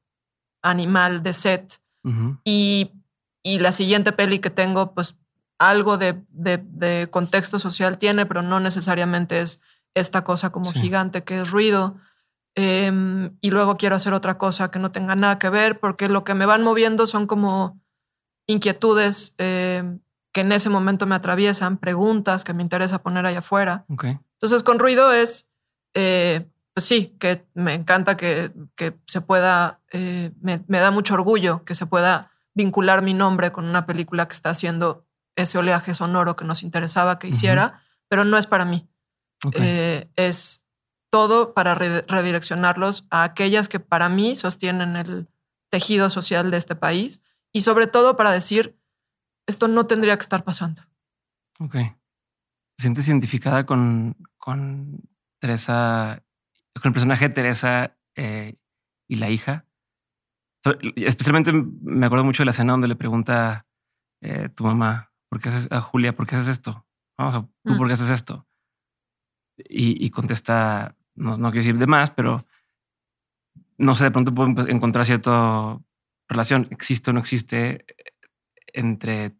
animal de set. Y y la siguiente peli que tengo, pues algo de, de, contexto social tiene, pero no necesariamente es esta cosa como gigante que es ruido. Em, y luego quiero hacer otra cosa que no tenga nada que ver, porque lo que me van moviendo son como inquietudes em, que en ese momento me atraviesan, preguntas que me interesa poner allá afuera. Entonces, con ruido es, eh, pues sí, que me encanta que, que se pueda, eh, me, me da mucho orgullo que se pueda vincular mi nombre con una película que está haciendo ese oleaje sonoro que nos interesaba que hiciera, pero no es para mí. Eh, es todo para redireccionarlos a aquellas que para mí sostienen el tejido social de este país y sobre todo para decir, esto no tendría que estar pasando. Ok. ¿Te sientes identificada con, con Teresa, con el personaje de Teresa eh, y la hija? Especialmente me acuerdo mucho de la escena donde le pregunta eh, tu mamá, ¿por qué haces a Julia, por qué haces esto? Vamos, ¿tú mm. por qué haces esto? Y, contesta, no, no quiero decir de más, pero no sé, de pronto puedo encontrar cierta relación, existe o no existe, entre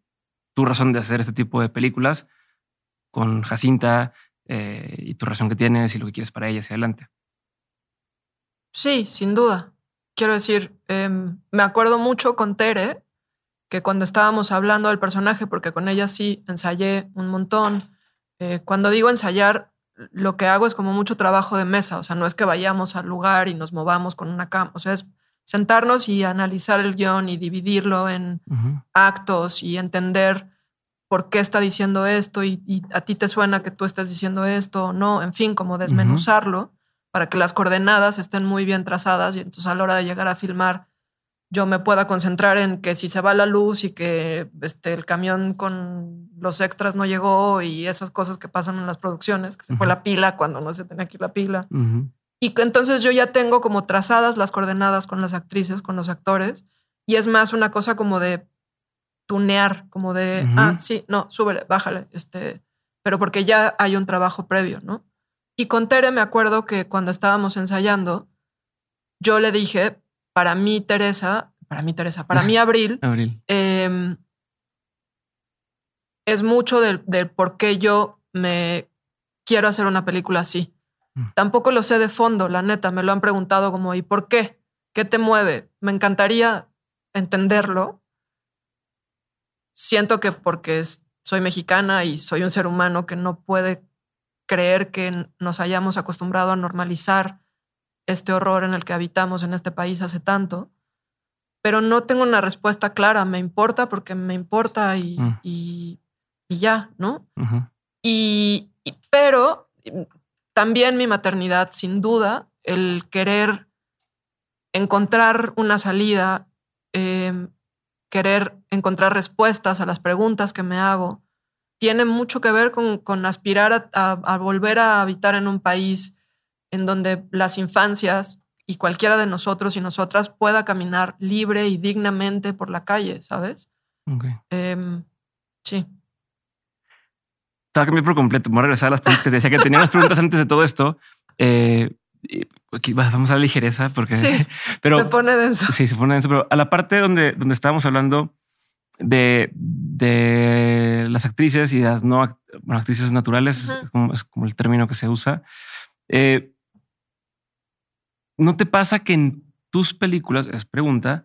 tu razón de hacer este tipo de películas con Jacinta eh, y tu razón que tienes y lo que quieres para ella hacia adelante. Sí, sin duda quiero decir, em, me acuerdo mucho con Tere, que cuando estábamos hablando del personaje, porque con ella sí ensayé un montón, eh, cuando digo ensayar, lo que hago es como mucho trabajo de mesa, o sea, no es que vayamos al lugar y nos movamos con una cama, o sea, es sentarnos y analizar el guion y dividirlo en actos y entender por qué está diciendo esto y, a ti te suena que tú estás diciendo esto o no, en fin, como desmenuzarlo para que las coordenadas estén muy bien trazadas y entonces a la hora de llegar a filmar yo me pueda concentrar en que si se va la luz y que este, el camión con los extras no llegó y esas cosas que pasan en las producciones, que se fue la pila cuando no se tenía aquí la pila. Y que entonces yo ya tengo como trazadas las coordenadas con las actrices, con los actores, y es más una cosa como de tunear, como de, ah, sí, no, súbele, bájale, este, pero porque ya hay un trabajo previo, ¿no? Y con Tere me acuerdo que cuando estábamos ensayando, yo le dije, para mí Teresa para mí Teresa, para mí *laughs* Abril, Abril. Em, es mucho del, por qué yo me quiero hacer una película así. Mm. Tampoco lo sé de fondo, la neta, me lo han preguntado como, ¿y por qué? ¿Qué te mueve? Me encantaría entenderlo. Siento que porque soy mexicana y soy un ser humano que no puede creer que nos hayamos acostumbrado a normalizar este horror en el que habitamos en este país hace tanto, pero no tengo una respuesta clara. Me importa porque me importa y, mm. y, ya, ¿no? y, pero también mi maternidad, sin duda, el querer encontrar una salida, em, querer encontrar respuestas a las preguntas que me hago, tiene mucho que ver con, aspirar a, volver a habitar en un país en donde las infancias y cualquiera de nosotros y nosotras pueda caminar libre y dignamente por la calle, ¿sabes? Em, sí. Estaba cambiando por completo. Voy a regresar a las preguntas que te decía que tenía unas preguntas antes de todo esto. Eh, vamos a la ligereza porque sí, *laughs* pero se pone denso. Sí, se pone denso, pero a la parte donde, donde estábamos hablando de, de las actrices y las no actrices naturales, es, como, el término que se usa. Eh, ¿No te pasa que en tus películas, es pregunta,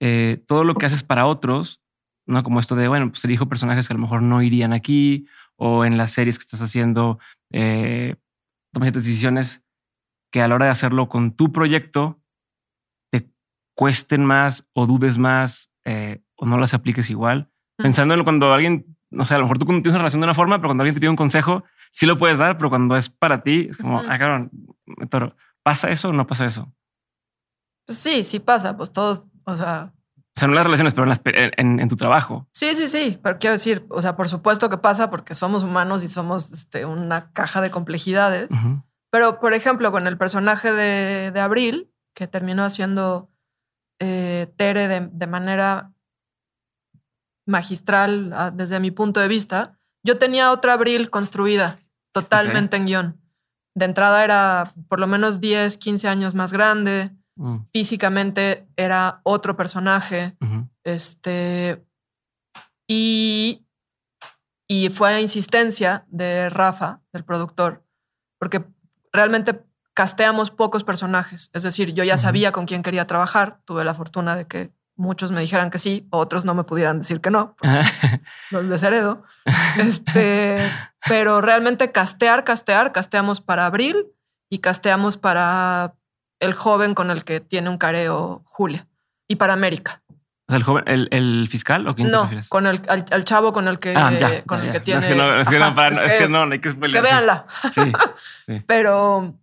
eh, todo lo que haces para otros, no como esto de, bueno, pues elijo personajes que a lo mejor no irían aquí o en las series que estás haciendo, eh, tomas ciertas decisiones que a la hora de hacerlo con tu proyecto te cuesten más o dudes más eh, o no las apliques igual. Pensando en cuando alguien, no sé, a lo mejor tú tienes una relación de una forma, pero cuando alguien te pide un consejo, sí lo puedes dar, pero cuando es para ti, es como, ah, cabrón, toro. ¿Pasa eso o no pasa eso? Pues sí, sí pasa. Pues todos, o sea. O sea, no las relaciones, pero en, tu trabajo. Sí, sí, sí. Pero quiero decir, o sea, por supuesto que pasa porque somos humanos y somos este, una caja de complejidades. Pero, por ejemplo, con el personaje de, de Abril, que terminó haciendo eh, Tere de, manera magistral ah, desde mi punto de vista, yo tenía otra Abril construida totalmente en guion de entrada era por lo menos 10, 15 años más grande. Mm. Físicamente era otro personaje. Este. Y, y fue a insistencia de Rafa, del productor, porque realmente casteamos pocos personajes. Es decir, yo ya sabía con quién quería trabajar. Tuve la fortuna de que muchos me dijeran que sí, otros no me pudieran decir que no, *laughs* los desheredo. *laughs* Este, pero realmente castear, castear, casteamos para abril y casteamos para el joven con el que tiene un careo Julia y para América. ¿El joven, el, fiscal o quién no, con el al, chavo con el que, ah, con el que tiene. es que no, es que, no, es que, no, hay que Que véanla. Sí, *laughs* Pero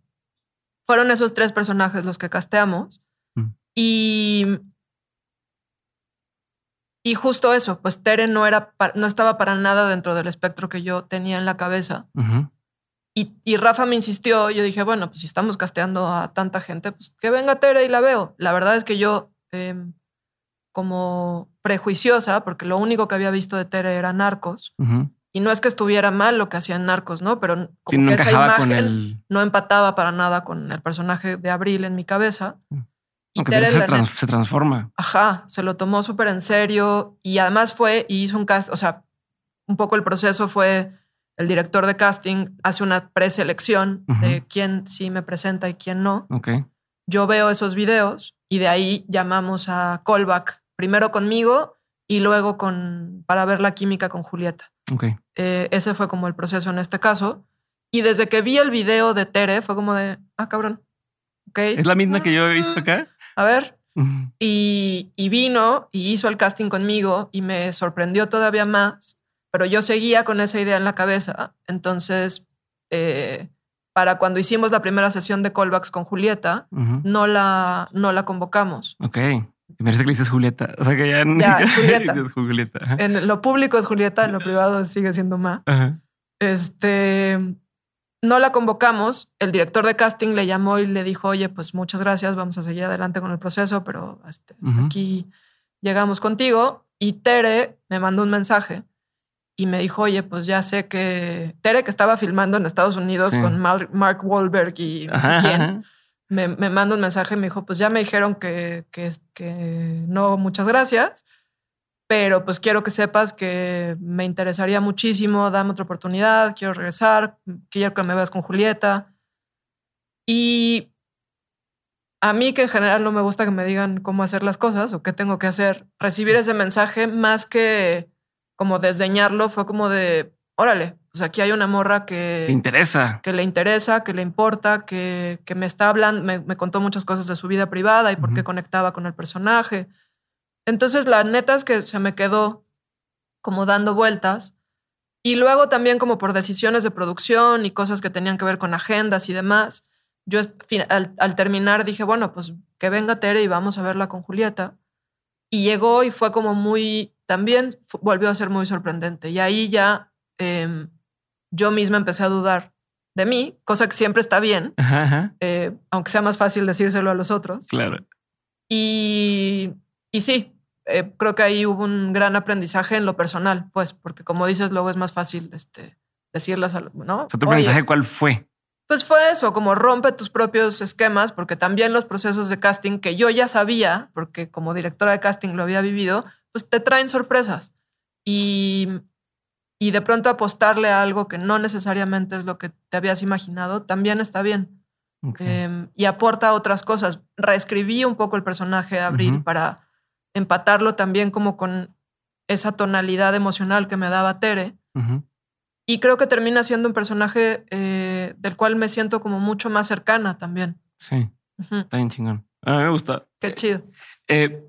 fueron esos tres personajes los que casteamos. Mm. Y y justo eso, pues Tere no, era, no estaba para nada dentro del espectro que yo tenía en la cabeza. Y, y, Rafa me insistió, yo dije, bueno, pues si estamos casteando a tanta gente, pues que venga Tere y la veo. La verdad es que yo, em, como prejuiciosa, porque lo único que había visto de Tere era Narcos, y no es que estuviera mal lo que hacían Narcos, ¿no? Pero como que esa imagen no empataba para nada con el personaje de Abril en mi cabeza. Mm. Aunque se, transforma. Ajá, se lo tomó súper en serio y además fue y hizo un cast, o sea, un poco el proceso fue el director de casting hace una preselección de quién sí me presenta y quién no. Okay. Yo veo esos videos y de ahí llamamos a callback, primero conmigo y luego con para ver la química con Julieta. Okay. Eh, ese fue como el proceso en este caso. Y desde que vi el video de Tere fue como de, ah, cabrón. Okay. ¿Es la misma que yo he visto acá? a ver. Y, vino y hizo el casting conmigo y me sorprendió todavía más, pero yo seguía con esa idea en la cabeza. Entonces, eh, para cuando hicimos la primera sesión de callbacks con Julieta, no, la, no la convocamos. Ok. Me parece que le dices Julieta. O sea que ya, ya Julieta. *laughs* Julieta. En lo público es Julieta, en lo privado sigue siendo Ma. Este, no la convocamos, el director de casting le llamó y le dijo, oye, pues muchas gracias, vamos a seguir adelante con el proceso, pero este, aquí llegamos contigo. Y Tere me mandó un mensaje y me dijo, oye, pues ya sé que Tere, que estaba filmando en Estados Unidos con Mark Wahlberg y no sé quién, me, me manda un mensaje y me dijo, pues ya me dijeron que, que, que no, muchas gracias, pero pues quiero que sepas que me interesaría muchísimo, dame otra oportunidad, quiero regresar, quiero que me veas con Julieta. Y a mí que en general no me gusta que me digan cómo hacer las cosas o qué tengo que hacer, recibir ese mensaje más que como desdeñarlo fue como de, órale, sea, aquí hay una morra que... Le interesa. Que le interesa, que le importa, que, que me está hablando, me, contó muchas cosas de su vida privada y por qué conectaba con el personaje. Entonces, la neta es que se me quedó como dando vueltas. Y luego también como por decisiones de producción y cosas que tenían que ver con agendas y demás, yo al, al terminar dije, bueno, pues que venga Tere y vamos a verla con Julieta. Y llegó y fue como muy, también volvió a ser muy sorprendente. Y ahí ya Em, yo misma empecé a dudar de mí, cosa que siempre está bien, eh, aunque sea más fácil decírselo a los otros. Claro. Y, y sí, eh, creo que ahí hubo un gran aprendizaje en lo personal, pues, porque como dices, luego es más fácil este, decirlas, ¿no? ¿Tu aprendizaje cuál fue? Pues fue eso, como rompe tus propios esquemas, porque también los procesos de casting que yo ya sabía, porque como directora de casting lo había vivido, pues te traen sorpresas. Y y de pronto apostarle a algo que no necesariamente es lo que te habías imaginado, también está bien. Em, y aporta otras cosas. Reescribí un poco el personaje de Abril para empatarlo también como con esa tonalidad emocional que me daba Tere. Y creo que termina siendo un personaje eh, del cual me siento como mucho más cercana también. Sí, está bien chingón. A mí me gusta. Qué chido. Eh,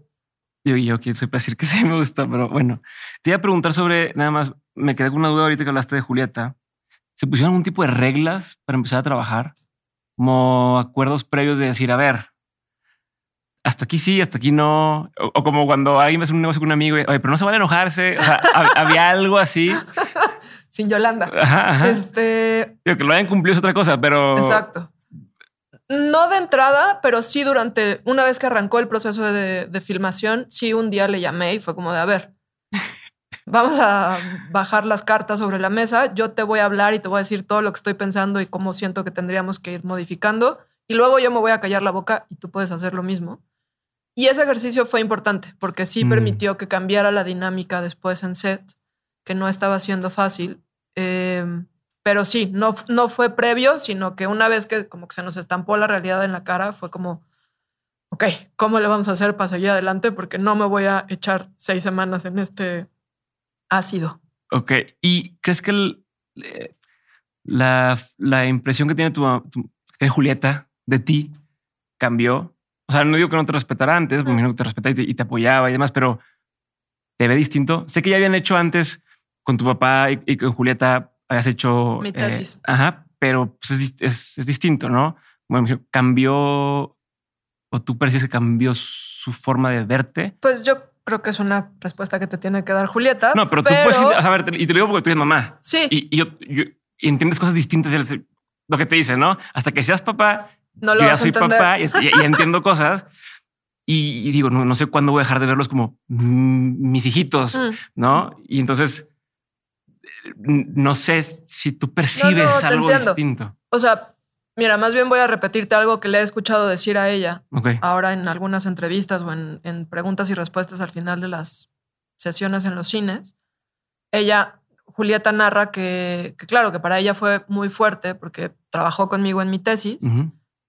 yo, yo quién soy para decir que *laughs* sí me gusta, pero bueno, te iba a preguntar sobre nada más me quedé con una duda ahorita que hablaste de Julieta. ¿Se pusieron algún tipo de reglas para empezar a trabajar? Como acuerdos previos de decir, a ver, hasta aquí sí, hasta aquí no. O, como cuando alguien hace un negocio con un amigo, oye, pero no se vale enojarse. O sea, *laughs* había algo así. Sin Yolanda. Este. Digo, que lo hayan cumplido es otra cosa, pero. Exacto. No de entrada, pero sí durante una vez que arrancó el proceso de, de filmación, sí un día le llamé y fue como de, a ver, vamos a bajar las cartas sobre la mesa, yo te voy a hablar y te voy a decir todo lo que estoy pensando y cómo siento que tendríamos que ir modificando, y luego yo me voy a callar la boca y tú puedes hacer lo mismo. Y ese ejercicio fue importante porque sí mm. permitió que cambiara la dinámica después en set, que no estaba siendo fácil. Em, pero sí, no, no fue previo, sino que una vez que como que se nos estampó la realidad en la cara, fue como, ok, ¿cómo le vamos a hacer para seguir adelante? Porque no me voy a echar seis semanas en este ácido. Ok. ¿Y crees que eh, la, la, impresión que tiene tu, Julieta de ti cambió? O sea, no digo que no te respetara antes, porque que te respetaba y te, apoyaba y demás, pero te ve distinto. Sé que ya habían hecho antes con tu papá y, con Julieta, habías hecho. Mi eh, tesis. ajá, pero pues es, es, es, distinto, ¿no? Bueno, cambió o tú percibes que cambió su forma de verte. Pues yo creo que es una respuesta que te tiene que dar Julieta. No, pero, tú puedes a ver, y te lo digo porque tú eres mamá. Sí. Y, yo, entiendes cosas distintas de lo que te dice, ¿no? Hasta que seas papá, no lo yo ya soy papá y, entiendo *laughs* cosas. Y, digo, no, no, sé cuándo voy a dejar de verlos como mis hijitos, mm. ¿no? Y entonces no sé si tú percibes algo distinto. O sea, Mira, más bien voy a repetirte algo que le he escuchado decir a ella ahora en algunas entrevistas o en, preguntas y respuestas al final de las sesiones en los cines. Ella, Julieta, narra que, claro, que para ella fue muy fuerte porque trabajó conmigo en mi tesis,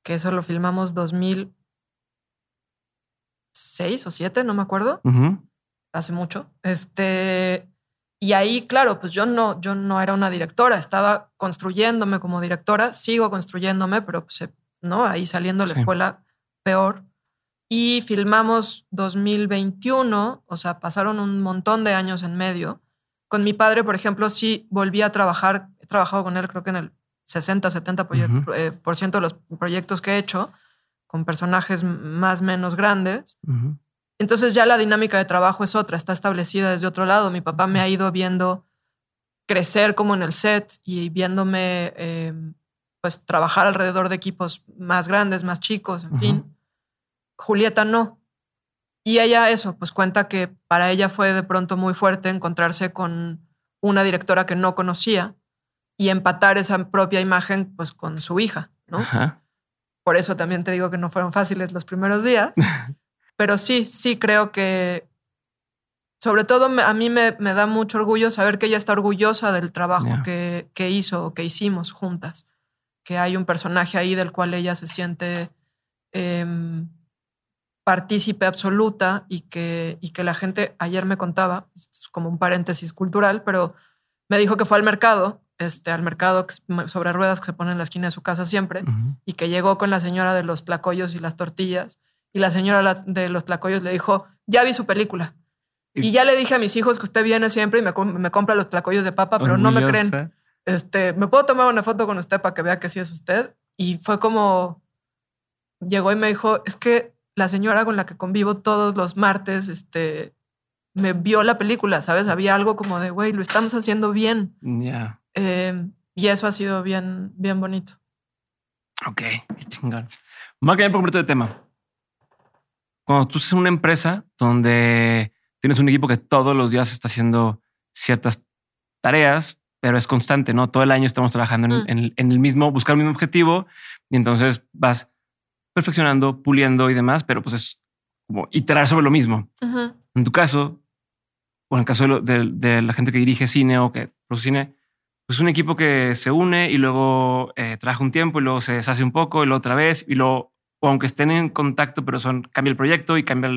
que eso lo filmamos 2006 o 7, no me acuerdo. Hace mucho. Este, y ahí, claro, pues yo no, yo no era una directora, estaba construyéndome como directora, sigo construyéndome, pero pues, eh, no, ahí saliendo de la escuela peor. Y filmamos 2021, o sea, pasaron un montón de años en medio. Con mi padre, por ejemplo, sí volví a trabajar, he trabajado con él creo que en el 60, 70 eh, por, ciento de los proyectos que he hecho, con personajes más menos grandes. Entonces ya la dinámica de trabajo es otra, está establecida desde otro lado. Mi papá me ha ido viendo crecer como en el set y viéndome em, pues trabajar alrededor de equipos más grandes, más chicos, en fin. Julieta no. Y ella eso, pues cuenta que para ella fue de pronto muy fuerte encontrarse con una directora que no conocía y empatar esa propia imagen pues con su hija, ¿no? por eso también te digo que no fueron fáciles los primeros días. *laughs* Pero sí, sí creo que, sobre todo a mí me, da mucho orgullo saber que ella está orgullosa del trabajo que, que, hizo o que hicimos juntas. Que hay un personaje ahí del cual ella se siente em, partícipe absoluta y que, y que la gente, ayer me contaba, como un paréntesis cultural, pero me dijo que fue al mercado, este, al mercado sobre ruedas que se pone en la esquina de su casa siempre, y que llegó con la señora de los tlacoyos y las tortillas, y la señora de los tlacoyos le dijo, ya vi su película. Y, ya le dije a mis hijos que usted viene siempre y me, me compra los tlacoyos de papa, pero no me creen. Este, ¿me puedo tomar una foto con usted para que vea que sí es usted? Y fue como, llegó y me dijo, es que la señora con la que convivo todos los martes, este, me vio la película, ¿sabes? Había algo como de, güey, lo estamos haciendo bien. Ya. Em, y eso ha sido bien, bien bonito. Ok, qué chingón. Vamos a cambiar por completo de tema. Cuando tú estás en una empresa donde tienes un equipo que todos los días está haciendo ciertas tareas, pero es constante, ¿no? Todo el año estamos trabajando en, mm. el mismo, buscar el mismo objetivo y entonces vas perfeccionando, puliendo y demás, pero pues es como iterar sobre lo mismo. En tu caso, o en el caso de, la gente que dirige cine o que produce cine, pues un equipo que se une y luego eh, trabaja un tiempo y luego se deshace un poco y luego otra vez y luego, o aunque estén en contacto, pero son, cambia el proyecto y cambia,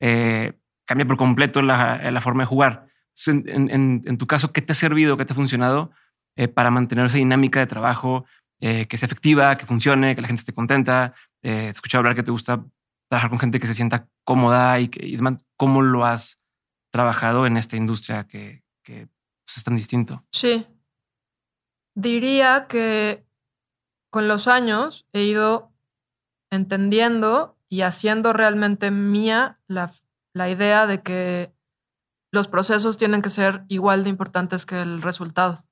eh, cambia por completo la, forma de jugar. En, tu caso, ¿qué te ha servido, qué te ha funcionado eh, para mantener esa dinámica de trabajo que sea efectiva, que funcione, que la gente esté contenta? he escuchado hablar que te gusta trabajar con gente que se sienta cómoda y, que, y demás. ¿Cómo lo has trabajado en esta industria que, que pues, es tan distinto. Sí. Diría que con los años he ido entendiendo y haciendo realmente mía la, la idea de que los procesos tienen que ser igual de importantes que el resultado.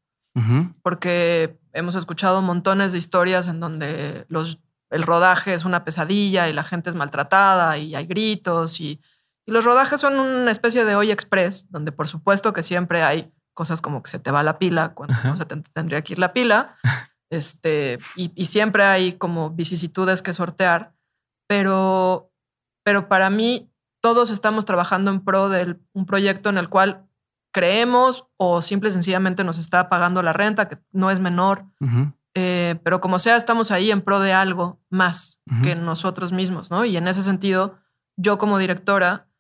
Porque hemos escuchado montones de historias en donde los, el rodaje es una pesadilla y la gente es maltratada y hay gritos y y los rodajes son una especie de hoy express, donde por supuesto que siempre hay cosas como que se te va la pila cuando no se te tendría que ir la pila. *laughs* Este, y, siempre hay como vicisitudes que sortear, pero, pero para mí todos estamos trabajando en pro de un proyecto en el cual creemos o simple y sencillamente nos está pagando la renta, que no es menor. Eh, pero como sea, estamos ahí en pro de algo más que nosotros mismos, ¿no? Y en ese sentido, yo como directora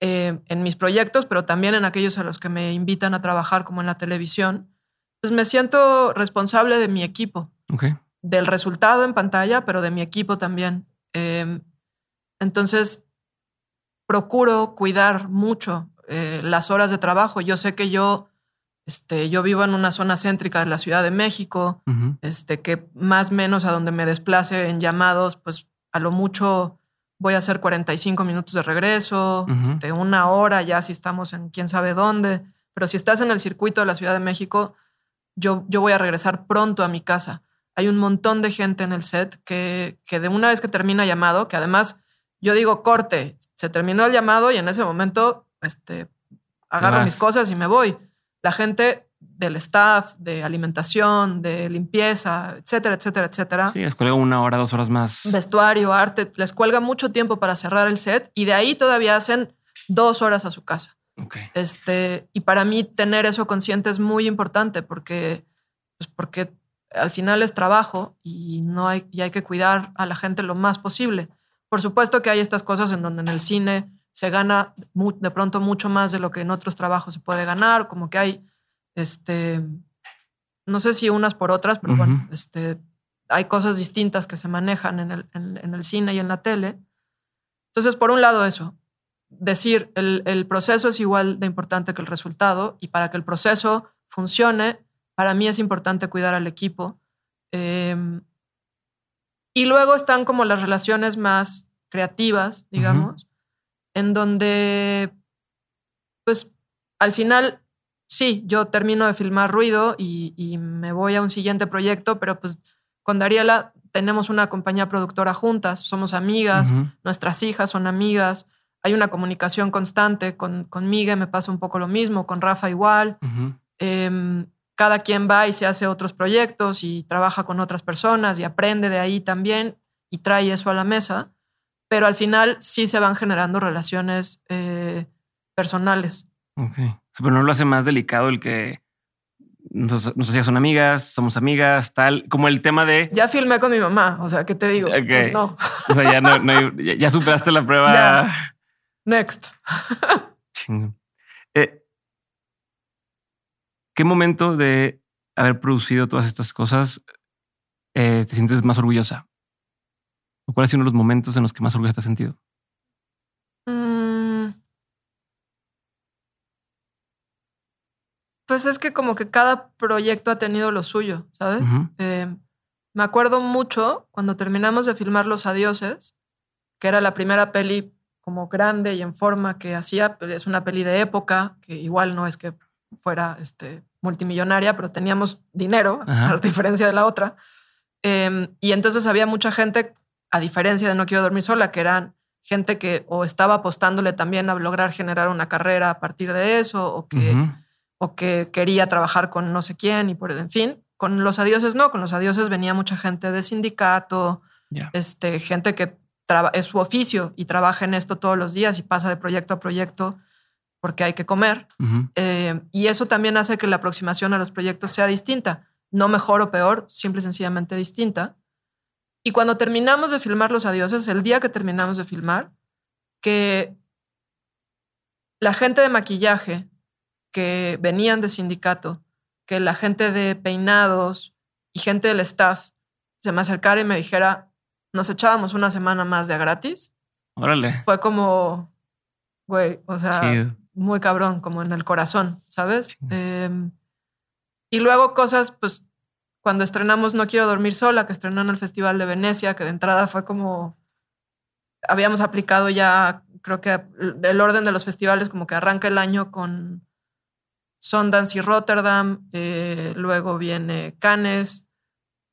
eh, en mis proyectos, pero también en aquellos a los que me invitan a trabajar, como en la televisión, pues me siento responsable de mi equipo. Del resultado en pantalla, pero de mi equipo también. Em, entonces, procuro cuidar mucho eh, las horas de trabajo. Yo sé que yo, este, yo vivo en una zona céntrica de la Ciudad de México, este, que más o menos a donde me desplace en llamados, pues a lo mucho voy a hacer 45 minutos de regreso, este, una hora ya si estamos en quién sabe dónde. Pero si estás en el circuito de la Ciudad de México, yo, yo voy a regresar pronto a mi casa. Hay un montón de gente en el set que, que de una vez que termina llamado, que además yo digo corte, se terminó el llamado y en ese momento este, agarro mis cosas y me voy. La gente del staff, de alimentación, de limpieza, etcétera, etcétera, etcétera. Sí, les cuelga una hora, dos horas más. Vestuario, arte, les cuelga mucho tiempo para cerrar el set y de ahí todavía hacen dos horas a su casa. Okay. Este, y para mí tener eso consciente es muy importante porque, pues porque al final es trabajo y, no hay, y hay que cuidar a la gente lo más posible. Por supuesto que hay estas cosas en donde en el cine se gana de pronto mucho más de lo que en otros trabajos se puede ganar, como que hay este, no sé si unas por otras, pero bueno, este, hay cosas distintas que se manejan en el, en, el, cine y en la tele. Entonces, por un lado eso, decir el, el, proceso es igual de importante que el resultado y para que el proceso funcione, para mí es importante cuidar al equipo. Em, y luego están como las relaciones más creativas, digamos, en donde, pues, al final sí, yo termino de filmar ruido y, me voy a un siguiente proyecto, pero pues con Dariela tenemos una compañía productora juntas, somos amigas, nuestras hijas son amigas, hay una comunicación constante, con, con Miguel me pasa un poco lo mismo, con Rafa igual. Em, cada quien va y se hace otros proyectos y trabaja con otras personas y aprende de ahí también y trae eso a la mesa, pero al final sí se van generando relaciones eh, personales. Ok. Pero no lo hace más delicado el que nos, nos son amigas, somos amigas, tal, como el tema de... Ya filmé con mi mamá, o sea, ¿qué te digo? Pues no. O sea, ya, no, ya, superaste la *laughs* prueba. Next. *laughs* Eh, ¿Qué momento de haber producido todas estas cosas eh, te sientes más orgullosa? ¿O cuál ha sido uno de los momentos en los que más orgullosa te has sentido? Mm. Pues es que como que cada proyecto ha tenido lo suyo, ¿sabes? Eh, me acuerdo mucho cuando terminamos de filmar Los Adioses, que era la primera peli como grande y en forma que hacía. Es una peli de época, que igual no es que fuera este, multimillonaria, pero teníamos dinero, a diferencia de la otra. Em, y entonces había mucha gente, a diferencia de No Quiero Dormir Sola, que eran gente que o estaba apostándole también a lograr generar una carrera a partir de eso, o que, o que quería trabajar con no sé quién, y por en fin. Con los adioses no, con los adioses venía mucha gente de sindicato, este, gente que es su oficio y trabaja en esto todos los días y pasa de proyecto a proyecto porque hay que comer. Eh, y eso también hace que la aproximación a los proyectos sea distinta, no mejor o peor, simple y sencillamente distinta. Y cuando terminamos de filmar Los Adioses, el día que terminamos de filmar, que la gente de maquillaje que venían de sindicato, que la gente de peinados y gente del staff se me acercara y me dijera, nos echábamos una semana más de a gratis. Órale. Fue como, güey, o sea, muy cabrón, como en el corazón, ¿sabes? Em, y luego cosas, pues, cuando estrenamos No Quiero Dormir Sola, que estrenó en el Festival de Venecia, que de entrada fue como, habíamos aplicado ya, creo que el orden de los festivales como que arranca el año con Sundance y Rotterdam, eh, luego viene Cannes,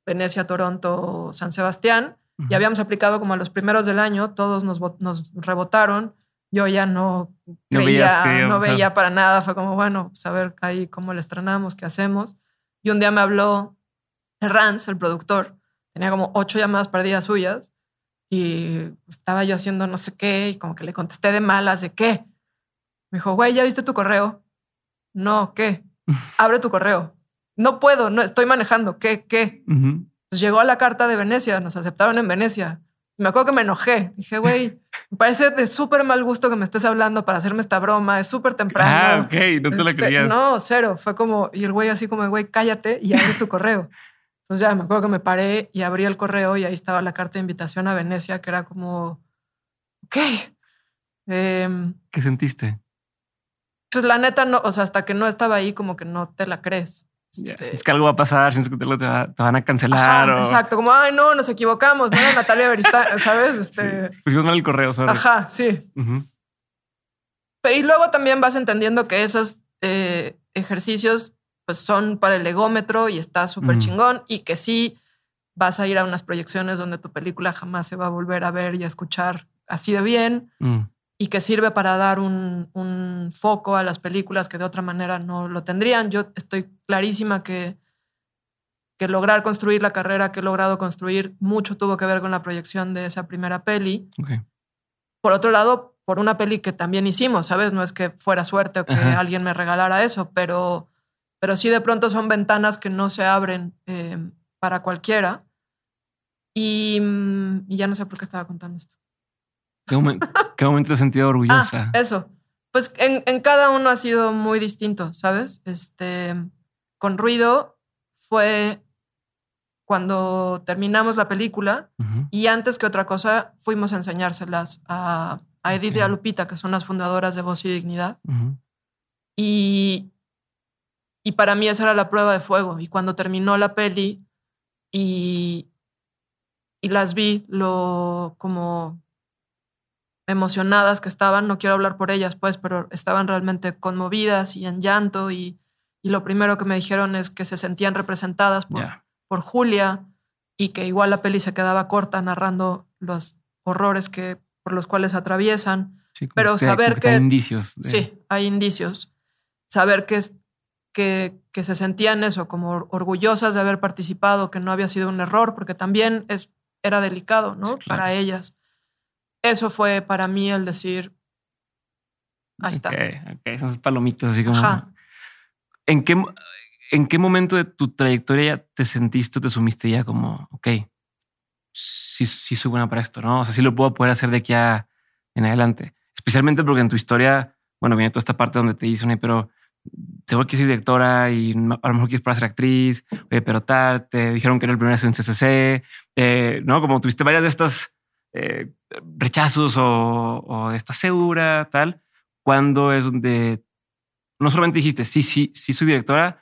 Venecia, Toronto, San Sebastián. Y habíamos aplicado como a los primeros del año, todos nos, nos rebotaron. Yo ya no creía, no, veía para nada. Fue como, bueno, saber pues, ahí cómo le estrenamos, qué hacemos. Y un día me habló Rance, el productor. Tenía como ocho llamadas perdidas suyas. Y estaba yo haciendo no sé qué. Y como que le contesté de malas de qué. Me dijo, güey, ¿ya viste tu correo? No, ¿qué? *laughs* Abre tu correo. No puedo, no estoy manejando. ¿Qué? ¿Qué? Pues llegó a la carta de Venecia, nos aceptaron en Venecia. me acuerdo que me enojé. Dije, güey, me parece de súper mal gusto que me estés hablando para hacerme esta broma. Es súper temprano. Ah, ok, no te la este, creías. No, cero. Fue como, y el güey así como, güey, cállate y abre tu correo. Entonces ya me acuerdo que me paré y abrí el correo y ahí estaba la carta de invitación a Venecia, que era como, ok. Em, ¿Qué sentiste? Pues la neta, no, o sea, hasta que no estaba ahí, como que no te la crees. Este, es que algo va a pasar, siento que te, lo, te, van a cancelar. Exacto, como, ay, no, nos equivocamos, no era Natalia Berista, *laughs* ¿sabes? Este... Pusimos mal el correo, sorry. Ajá, sí. Pero y luego también vas entendiendo que esos eh, ejercicios pues son para el egómetro y está súper chingón y que sí vas a ir a unas proyecciones donde tu película jamás se va a volver a ver y a escuchar así de bien. Mm y que sirve para dar un, foco a las películas que de otra manera no lo tendrían. Yo estoy clarísima que, que lograr construir la carrera que he logrado construir mucho tuvo que ver con la proyección de esa primera peli. Por otro lado, por una peli que también hicimos, ¿sabes? No es que fuera suerte o que alguien me regalara eso, pero, pero sí de pronto son ventanas que no se abren eh, para cualquiera. Y, y ya no sé por qué estaba contando esto. ¿Qué momento, ¿Qué momento te has sentido orgullosa? Ah, eso. Pues en, en, cada uno ha sido muy distinto, ¿sabes? Este, con ruido fue cuando terminamos la película y antes que otra cosa fuimos a enseñárselas a, a Edith y a Lupita, que son las fundadoras de Voz y Dignidad. y, y para mí esa era la prueba de fuego. Y cuando terminó la peli y, y las vi, lo como emocionadas que estaban, no quiero hablar por ellas, pues, pero estaban realmente conmovidas y en llanto y, y lo primero que me dijeron es que se sentían representadas por, por Julia y que igual la peli se quedaba corta narrando los horrores que, por los cuales atraviesan. pero saber que... Hay indicios. Sí, hay indicios. Saber que, que, que, se sentían eso, como orgullosas de haber participado, que no había sido un error, porque también es, era delicado, ¿no? Para ellas. Eso fue para mí el decir, ahí está. Ok, esas palomitas así como... ¿En qué, ¿En qué momento de tu trayectoria te sentiste o te sumiste ya como, ok, sí, sí soy buena para esto, ¿no? O sea, sí lo puedo poder hacer de aquí a en adelante. Especialmente porque en tu historia, bueno, viene toda esta parte donde te dicen, pero seguro que soy directora y a lo mejor quieres para ser actriz, oye, pero tal, te dijeron que era el primer en CCC, eh, ¿no? Como tuviste varias de estas eh, rechazos o, o estás segura, tal, cuando es donde no solamente dijiste, sí, sí, sí soy directora,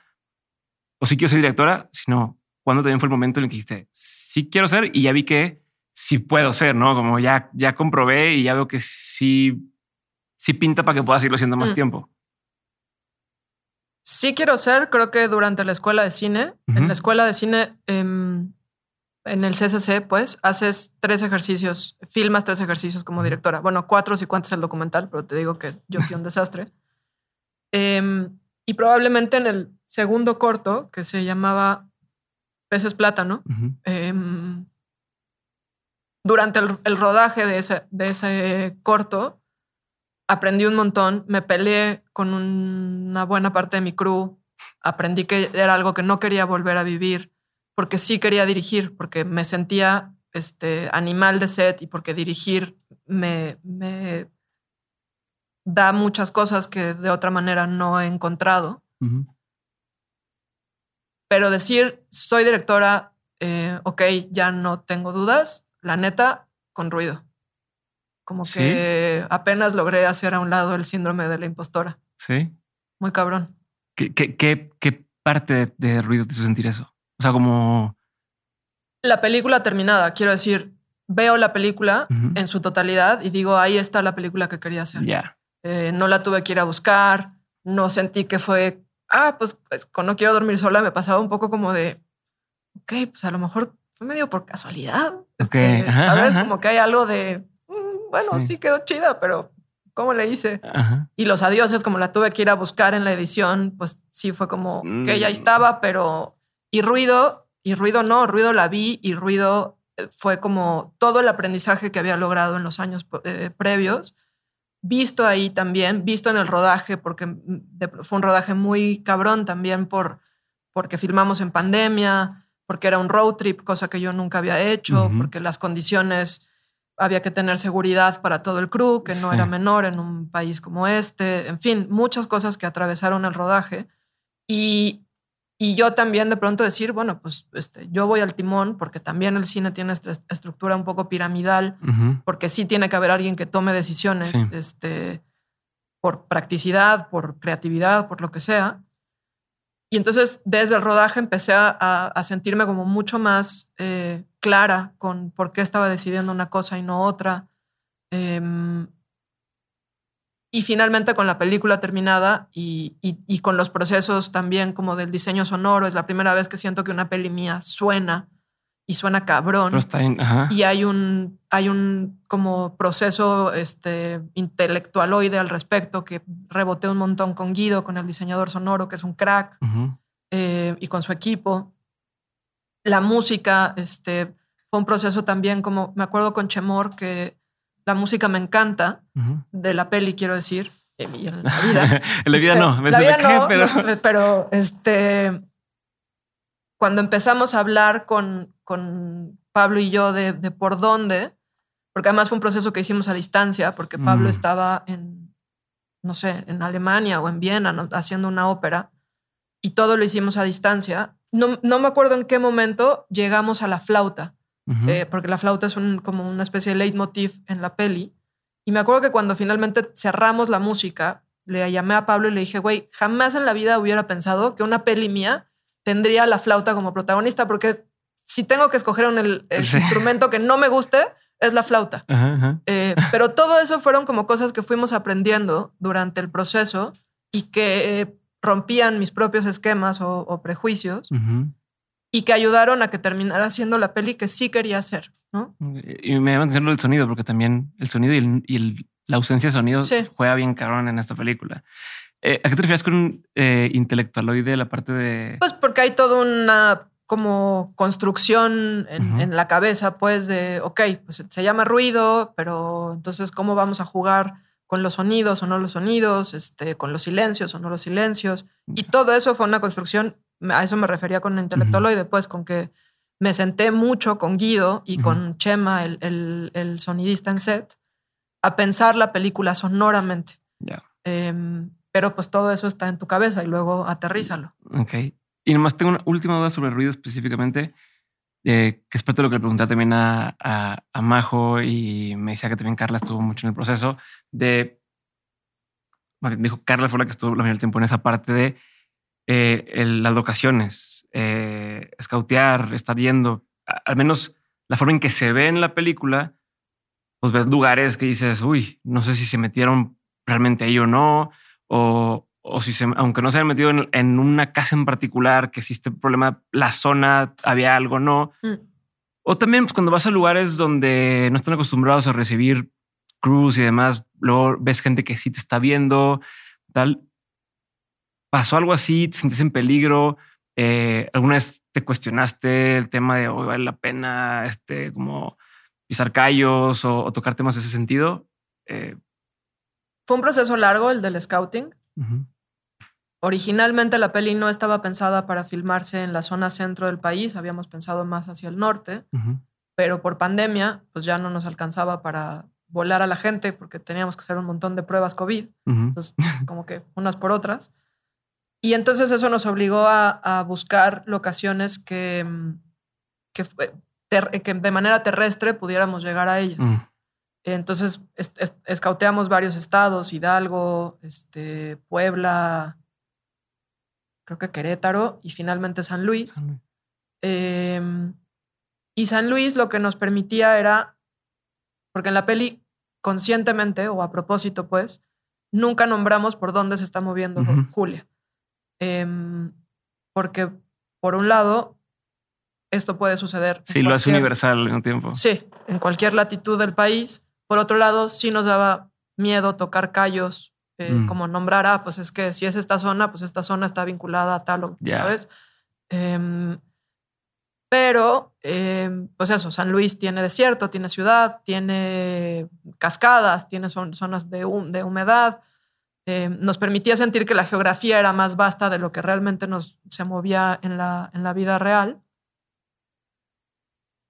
o sí quiero ser directora, sino cuando también fue el momento en el que dijiste, sí quiero ser y ya vi que sí puedo ser, ¿no? Como ya, ya comprobé y ya veo que sí, sí pinta para que pueda seguirlo haciendo más mm. tiempo. Sí quiero ser, creo que durante la escuela de cine, en la escuela de cine, em, en el CCC, pues, haces tres ejercicios, filmas tres ejercicios como directora. Bueno, cuatro si cuentas el documental, pero te digo que yo fui un desastre. Em, y probablemente en el segundo corto, que se llamaba Peces Plátano, em, durante el, rodaje de ese, de ese corto, aprendí un montón, me peleé con una buena parte de mi crew, aprendí que era algo que no quería volver a vivir, porque sí quería dirigir, porque me sentía este, animal de set y porque dirigir me, me da muchas cosas que de otra manera no he encontrado. Pero decir, soy directora, eh, ok, ya no tengo dudas, la neta, con ruido. Como que apenas logré hacer a un lado el síndrome de la impostora. Sí. Muy cabrón. ¿Qué, qué, qué, parte de, ruido te hizo sentir eso? O sea, como... La película terminada, quiero decir, veo la película en su totalidad y digo, ahí está la película que quería hacer. Ya. Eh, no la tuve que ir a buscar, no sentí que fue ah, pues, pues, con No quiero dormir sola me pasaba un poco como de, ok, pues a lo mejor fue medio por casualidad. Ok. Este, ¿Sabes? Como que hay algo de, mm, bueno, sí. quedó chida, pero ¿cómo le hice? Y los adioses, como la tuve que ir a buscar en la edición, pues sí fue como que ya mm. estaba, pero... Y ruido, y ruido no, ruido la vi y ruido eh, fue como todo el aprendizaje que había logrado en los años eh, previos visto ahí también, visto en el rodaje, porque fue un rodaje muy cabrón también por, porque filmamos en pandemia, porque era un road trip, cosa que yo nunca había hecho, porque las condiciones había que tener seguridad para todo el crew, que no era menor en un país como este, en fin, muchas cosas que atravesaron el rodaje. Y y yo también de pronto decir, bueno, pues este, yo voy al timón porque también el cine tiene esta estructura un poco piramidal, porque sí tiene que haber alguien que tome decisiones este, por practicidad, por creatividad, por lo que sea. Y entonces desde el rodaje empecé a, sentirme como mucho más eh, clara con por qué estaba decidiendo una cosa y no otra. Em, y finalmente con la película terminada y, y, con los procesos también como del diseño sonoro, es la primera vez que siento que una peli mía suena y suena cabrón. Y hay un, hay un como proceso este, intelectualoide al respecto que reboté un montón con Guido, con el diseñador sonoro, que es un crack, eh, y con su equipo. La música, este, fue un proceso también como, me acuerdo con Chemor que la música me encanta, de la peli quiero decir, en la vida. *laughs* en la vida este, no, la vida no, pero... pero este, cuando empezamos a hablar con, con Pablo y yo de, por dónde, porque además fue un proceso que hicimos a distancia, porque Pablo mm. estaba en, no sé, en Alemania o en Viena haciendo una ópera, y todo lo hicimos a distancia. No, no me acuerdo en qué momento llegamos a la flauta. Eh, porque la flauta es un, como una especie de leitmotiv en la peli. Y me acuerdo que cuando finalmente cerramos la música, le llamé a Pablo y le dije, güey, jamás en la vida hubiera pensado que una peli mía tendría la flauta como protagonista, porque si tengo que escoger un el, *laughs* instrumento que no me guste, es la flauta. Eh, pero todo eso fueron como cosas que fuimos aprendiendo durante el proceso y que rompían mis propios esquemas o, prejuicios y que ayudaron a que terminara siendo la peli que sí quería hacer, ¿no? Y me llama el sonido, porque también el sonido y, la ausencia de sonido juega bien cabrón en esta película. Eh, ¿A qué te refieres con eh, intelectualoide, la parte de...? Pues porque hay toda una como construcción en, la cabeza, pues de, ok, pues se llama ruido, pero entonces, ¿cómo vamos a jugar con los sonidos o no los sonidos, este, con los silencios o no los silencios? Y todo eso fue una construcción, a eso me refería con intelectualoide, pues con que me senté mucho con Guido y con Chema, el, el, sonidista en set, a pensar la película sonoramente. Em, pero pues todo eso está en tu cabeza y luego aterrízalo. Ok. Y nomás tengo una última duda sobre el ruido específicamente, eh, que es parte de lo que le pregunté también a, a, Majo y me decía que también Carla estuvo mucho en el proceso de... Dijo Carla fue la que estuvo la mayor tiempo en esa parte de eh, las locaciones, eh, escautear, estar yendo, al menos la forma en que se ve en la película, pues ves lugares que dices, uy, no sé si se metieron realmente ahí o no, o, o si se, aunque no se hayan metido en, una casa en particular, que existe problema, la zona, había algo, no. Mm. O también pues, cuando vas a lugares donde no están acostumbrados a recibir crews y demás, luego ves gente que sí te está viendo, tal. ¿Pasó algo así? ¿Te sentís en peligro? Eh, ¿Alguna vez te cuestionaste el tema de hoy vale la pena este, como pisar callos o, tocar temas de ese sentido? Eh, Fue un proceso largo el del scouting. Originalmente la peli no estaba pensada para filmarse en la zona centro del país, habíamos pensado más hacia el norte, pero por pandemia pues ya no nos alcanzaba para volar a la gente porque teníamos que hacer un montón de pruebas COVID, entonces como que unas por otras. Y entonces eso nos obligó a, buscar locaciones que, mm, que, que, de manera terrestre pudiéramos llegar a ellas. Entonces escauteamos varios estados, Hidalgo, este, Puebla, creo que Querétaro y finalmente San Luis. Em, y San Luis lo que nos permitía era, porque en la peli conscientemente o a propósito, pues, nunca nombramos por dónde se está moviendo Julia. Em, porque, por un lado, esto puede suceder. Sí, lo hace universal en un tiempo. Sí, en cualquier latitud del país. Por otro lado, sí nos daba miedo tocar callos, eh, mm. como nombrar, ah, pues es que si es esta zona, pues esta zona está vinculada a tal o, ¿sabes? Em, pero, em, pues eso, San Luis tiene desierto, tiene ciudad, tiene cascadas, tiene zonas de, de humedad. Em, nos permitía sentir que la geografía era más vasta de lo que realmente nos se movía en la, en la vida real.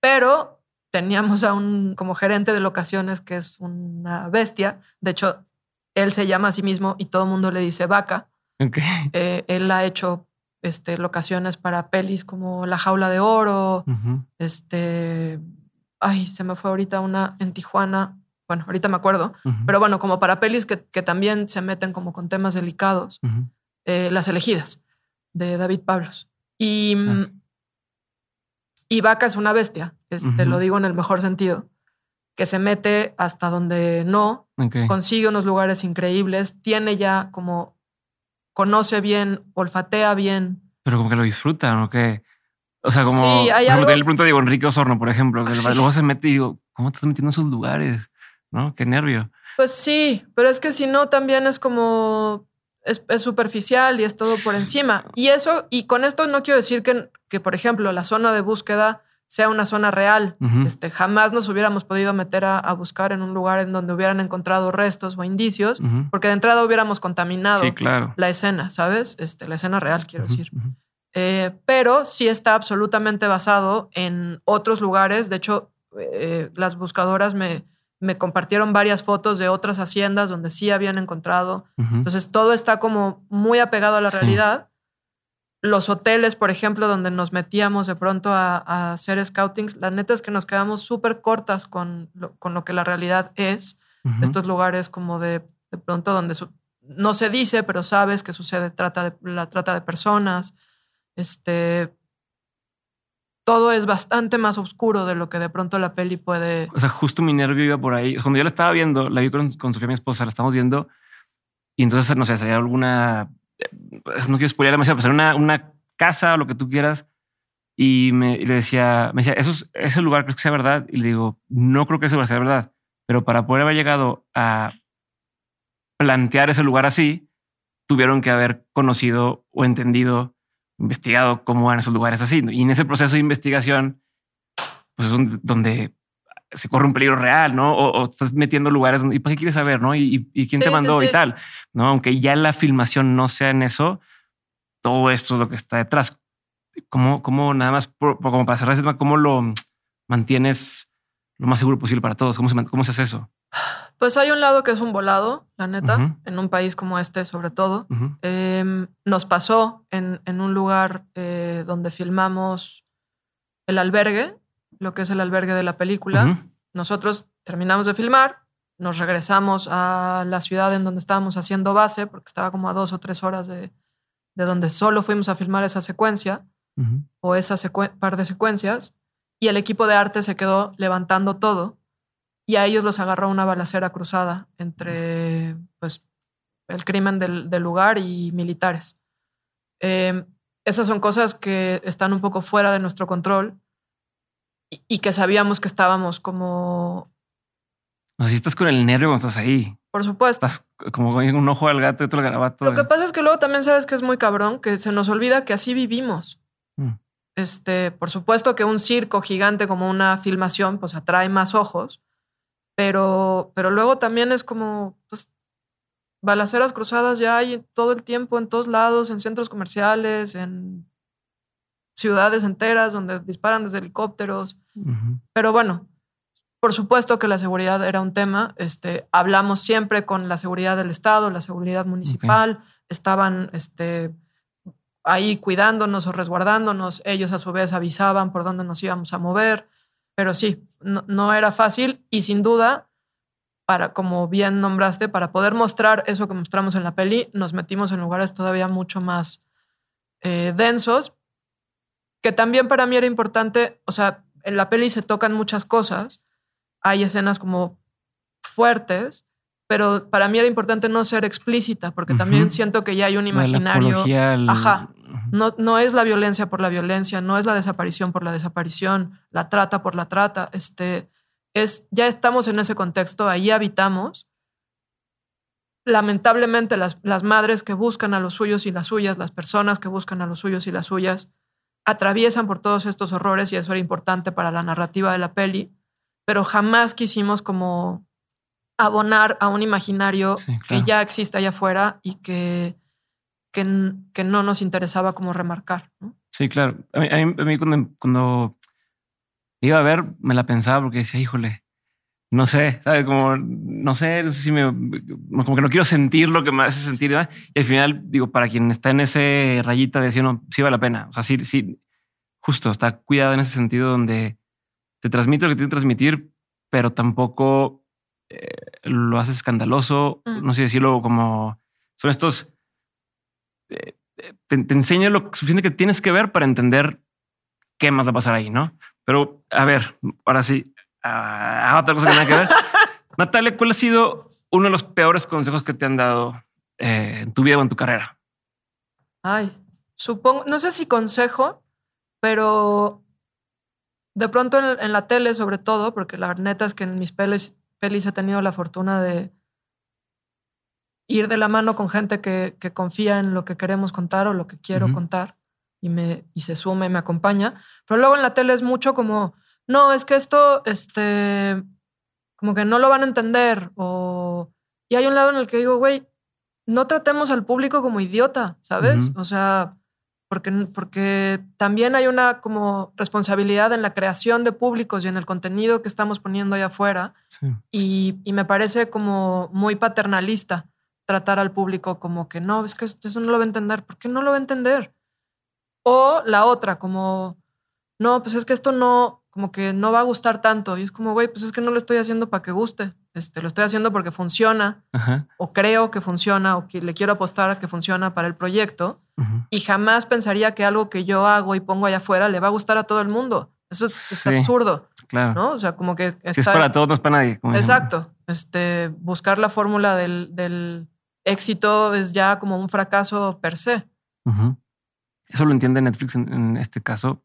Pero teníamos a un como gerente de locaciones que es una bestia. De hecho, él se llama a sí mismo y todo el mundo le dice vaca. Eh, él ha hecho este, locaciones para pelis como La Jaula de Oro. Este. Ay, se me fue ahorita una en Tijuana bueno, ahorita me acuerdo, pero bueno, como para pelis que, también se meten como con temas delicados, eh, Las elegidas de David Pablos. Y, mm, y Vaca es una bestia, te lo digo en el mejor sentido, que se mete hasta donde no, consigue unos lugares increíbles, tiene ya como, conoce bien, olfatea bien. Pero como que lo disfruta, ¿no? Que, o sea, como sí, hay el punto de Enrique Osorno, por ejemplo, que luego se mete y digo, ¿cómo te estás metiendo en esos lugares? ¿No? Qué nervio. Pues sí, pero es que si no, también es como, es, superficial y es todo por encima. Y eso, y con esto no quiero decir que, que por ejemplo, la zona de búsqueda sea una zona real. este, jamás nos hubiéramos podido meter a, buscar en un lugar en donde hubieran encontrado restos o indicios, porque de entrada hubiéramos contaminado la escena, ¿sabes? Este, la escena real, quiero decir. Eh, pero sí está absolutamente basado en otros lugares. De hecho, eh, las buscadoras me, me compartieron varias fotos de otras haciendas donde sí habían encontrado. Entonces todo está como muy apegado a la realidad. Los hoteles, por ejemplo, donde nos metíamos de pronto a, hacer scoutings, la neta es que nos quedamos súper cortas con lo, con lo que la realidad es. Estos lugares como de, de pronto donde no se dice, pero sabes que sucede trata de, la trata de personas. Este, todo es bastante más oscuro de lo que de pronto la peli puede. O sea, justo mi nervio iba por ahí. Cuando yo la estaba viendo, la vi con, Sofía, mi esposa, la estamos viendo y entonces, no sé, salía alguna. Eh, no quiero spoiler demasiado, pero una, una casa o lo que tú quieras. Y, me, le decía, me decía, ¿Eso es, ese lugar crees que sea verdad? Y le digo, no creo que eso sea verdad, pero para poder haber llegado a plantear ese lugar así, tuvieron que haber conocido o entendido, investigado cómo eran esos lugares así. Y en ese proceso de investigación, pues es donde se corre un peligro real, ¿no? O, estás metiendo lugares donde, ¿y para qué quieres saber, no? ¿Y, quién te mandó y tal? ¿No? Aunque ya la filmación no sea en eso, todo esto es lo que está detrás. ¿Cómo, cómo nada más, como para cerrar ese tema, cómo lo mantienes lo más seguro posible para todos? ¿Cómo se, cómo se hace eso? Pues hay un lado que es un volado, la neta, en un país como este, sobre todo. Em, nos pasó en, en un lugar eh, donde filmamos el albergue, lo que es el albergue de la película. Nosotros terminamos de filmar, nos regresamos a la ciudad en donde estábamos haciendo base, porque estaba como a dos o tres horas de, de donde solo fuimos a filmar esa secuencia o esa par de secuencias, y el equipo de arte se quedó levantando todo y a ellos los agarró una balacera cruzada entre pues, el crimen del, lugar y militares. Em, esas son cosas que están un poco fuera de nuestro control y, que sabíamos que estábamos como... Así estás con el nervio cuando estás ahí. Por supuesto. Estás como con un ojo al gato y otro al garabato. Lo que pasa es que luego también sabes que es muy cabrón, que se nos olvida que así vivimos. Mm. Este, por supuesto que un circo gigante como una filmación, pues atrae más ojos, pero, pero luego también es como, pues, balaceras cruzadas ya hay todo el tiempo, en todos lados, en centros comerciales, en ciudades enteras donde disparan desde helicópteros. Pero bueno, por supuesto que la seguridad era un tema. Este, hablamos siempre con la seguridad del Estado, la seguridad municipal. Estaban este, ahí cuidándonos o resguardándonos. Ellos a su vez avisaban por dónde nos íbamos a mover. Pero sí, no, era fácil y sin duda, para, como bien nombraste, para poder mostrar eso que mostramos en la peli, nos metimos en lugares todavía mucho más eh, densos, que también para mí era importante, o sea, en la peli se tocan muchas cosas, hay escenas como fuertes, pero para mí era importante no ser explícita, porque también siento que ya hay un imaginario. Ajá. No, no es la violencia por la violencia, no es la desaparición por la desaparición, la trata por la trata. Este, es, ya estamos en ese contexto, ahí habitamos. Lamentablemente, las, las madres que buscan a los suyos y las suyas, las personas que buscan a los suyos y las suyas, atraviesan por todos estos horrores y eso era importante para la narrativa de la peli, pero jamás quisimos como abonar a un imaginario que ya existe allá afuera y que que, no nos interesaba como remarcar. Sí, claro. A mí, cuando, iba a ver, me la pensaba porque decía, híjole, no sé, ¿sabes? Como, no sé, no sé si me, como que no quiero sentir lo que me hace sentir. Y al final, digo, para quien está en ese rayita de decir, no, sí vale la pena. O sea, sí, sí, justo, está cuidado en ese sentido donde te transmite lo que tiene que transmitir, pero tampoco eh, lo hace escandaloso. Mm. No sé decirlo como son estos te, enseño lo suficiente que tienes que ver para entender qué más va a pasar ahí, ¿no? Pero a ver, ahora sí, uh, otra cosa que nada que ver. *laughs* Natalia, ¿cuál ha sido uno de los peores consejos que te han dado eh, en tu vida o en tu carrera? Ay, supongo, no sé si consejo, pero de pronto en, la tele, sobre todo, porque la neta es que en mis pelis, pelis he tenido la fortuna de, ir de la mano con gente que, que, confía en lo que queremos contar o lo que quiero contar y, me, y se suma y me acompaña. Pero luego en la tele es mucho como, no, es que esto, este, como que no lo van a entender. O... Y hay un lado en el que digo, güey, no tratemos al público como idiota, ¿sabes? O sea, porque, porque también hay una como responsabilidad en la creación de públicos y en el contenido que estamos poniendo allá afuera. Y, y me parece como muy paternalista tratar al público como que no, es que eso no lo va a entender. ¿Por qué no lo va a entender? O la otra, como, no, pues es que esto no, como que no va a gustar tanto. Y es como, güey, pues es que no lo estoy haciendo para que guste. Este, lo estoy haciendo porque funciona, o creo que funciona, o que le quiero apostar a que funciona para el proyecto. Y jamás pensaría que algo que yo hago y pongo allá afuera le va a gustar a todo el mundo. Eso es, absurdo. Claro. ¿no? O sea, como que. si es para todos, no es para nadie. Exacto. Este, buscar la fórmula del, del éxito es ya como un fracaso per se. Eso lo entiende Netflix en, este caso.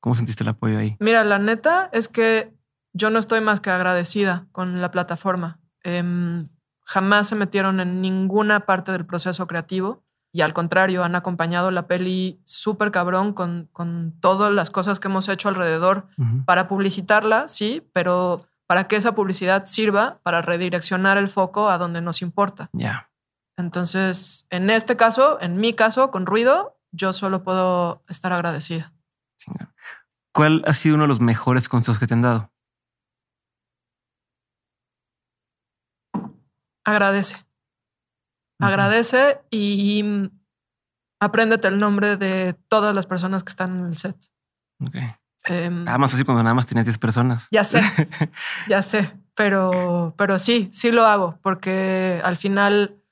¿Cómo sentiste el apoyo ahí? Mira, la neta es que yo no estoy más que agradecida con la plataforma. Em, jamás se metieron en ninguna parte del proceso creativo y al contrario, han acompañado la peli súper cabrón con, con todas las cosas que hemos hecho alrededor para publicitarla, sí, pero para que esa publicidad sirva para redireccionar el foco a donde nos importa. Ya. Entonces, en este caso, en mi caso, con ruido, yo solo puedo estar agradecida. ¿Cuál ha sido uno de los mejores consejos que te han dado? Agradece. Agradece y mm, apréndete el nombre de todas las personas que están en el set. Ok. Um, más fácil cuando nada más tienes 10 personas. Ya sé, *laughs* ya sé, pero, pero sí, sí lo hago, porque al final,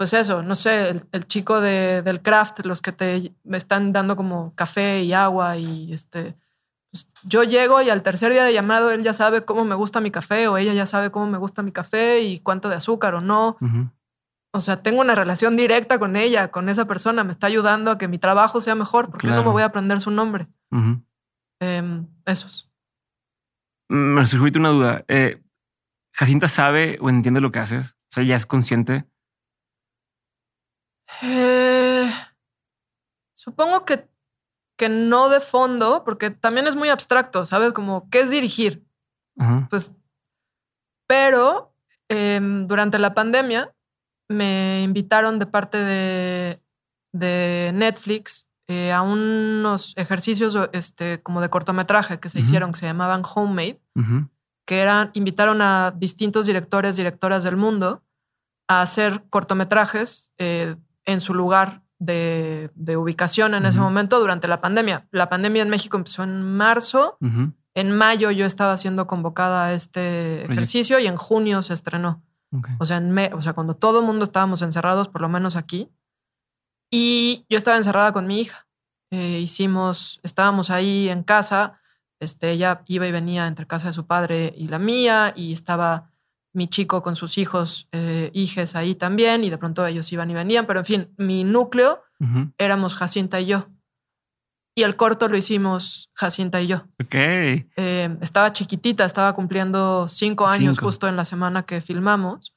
pues eso, no sé, el, chico de, del craft, los que te me están dando como café y agua y este, pues yo llego y al tercer día de llamado él ya sabe cómo me gusta mi café o ella ya sabe cómo me gusta mi café y cuánto de azúcar o no o sea, tengo una relación directa con ella, con esa persona, me está ayudando a que mi trabajo sea mejor, porque no me voy a aprender su nombre. Em, esos. Mm, me surgió una duda. Eh, ¿Jacinta sabe o entiende lo que haces? O sea, ¿ya es consciente? Eh, supongo que, que no de fondo, porque también es muy abstracto, ¿sabes? Como, ¿qué es dirigir? Pues, pero em, durante la pandemia me invitaron de parte de, Netflix eh, a unos ejercicios este, como de cortometraje que se hicieron, que se llamaban Homemade, que eran, invitaron a distintos directores, directoras del mundo a hacer cortometrajes eh, en su lugar de, ubicación en ese momento durante la pandemia. La pandemia en México empezó en marzo. En mayo yo estaba siendo convocada a este ejercicio y en junio se estrenó. O, sea, en o sea, cuando todo el mundo estábamos encerrados, por lo menos aquí, y yo estaba encerrada con mi hija. Eh, hicimos, estábamos ahí en casa, este, ella iba y venía entre casa de su padre y la mía, y estaba mi chico con sus hijos, eh, hijes ahí también, y de pronto ellos iban y venían, pero en fin, mi núcleo éramos Jacinta y yo. Y el corto lo hicimos Jacinta y yo. Ok. Eh, estaba chiquitita, estaba cumpliendo cinco años justo en la semana que filmamos.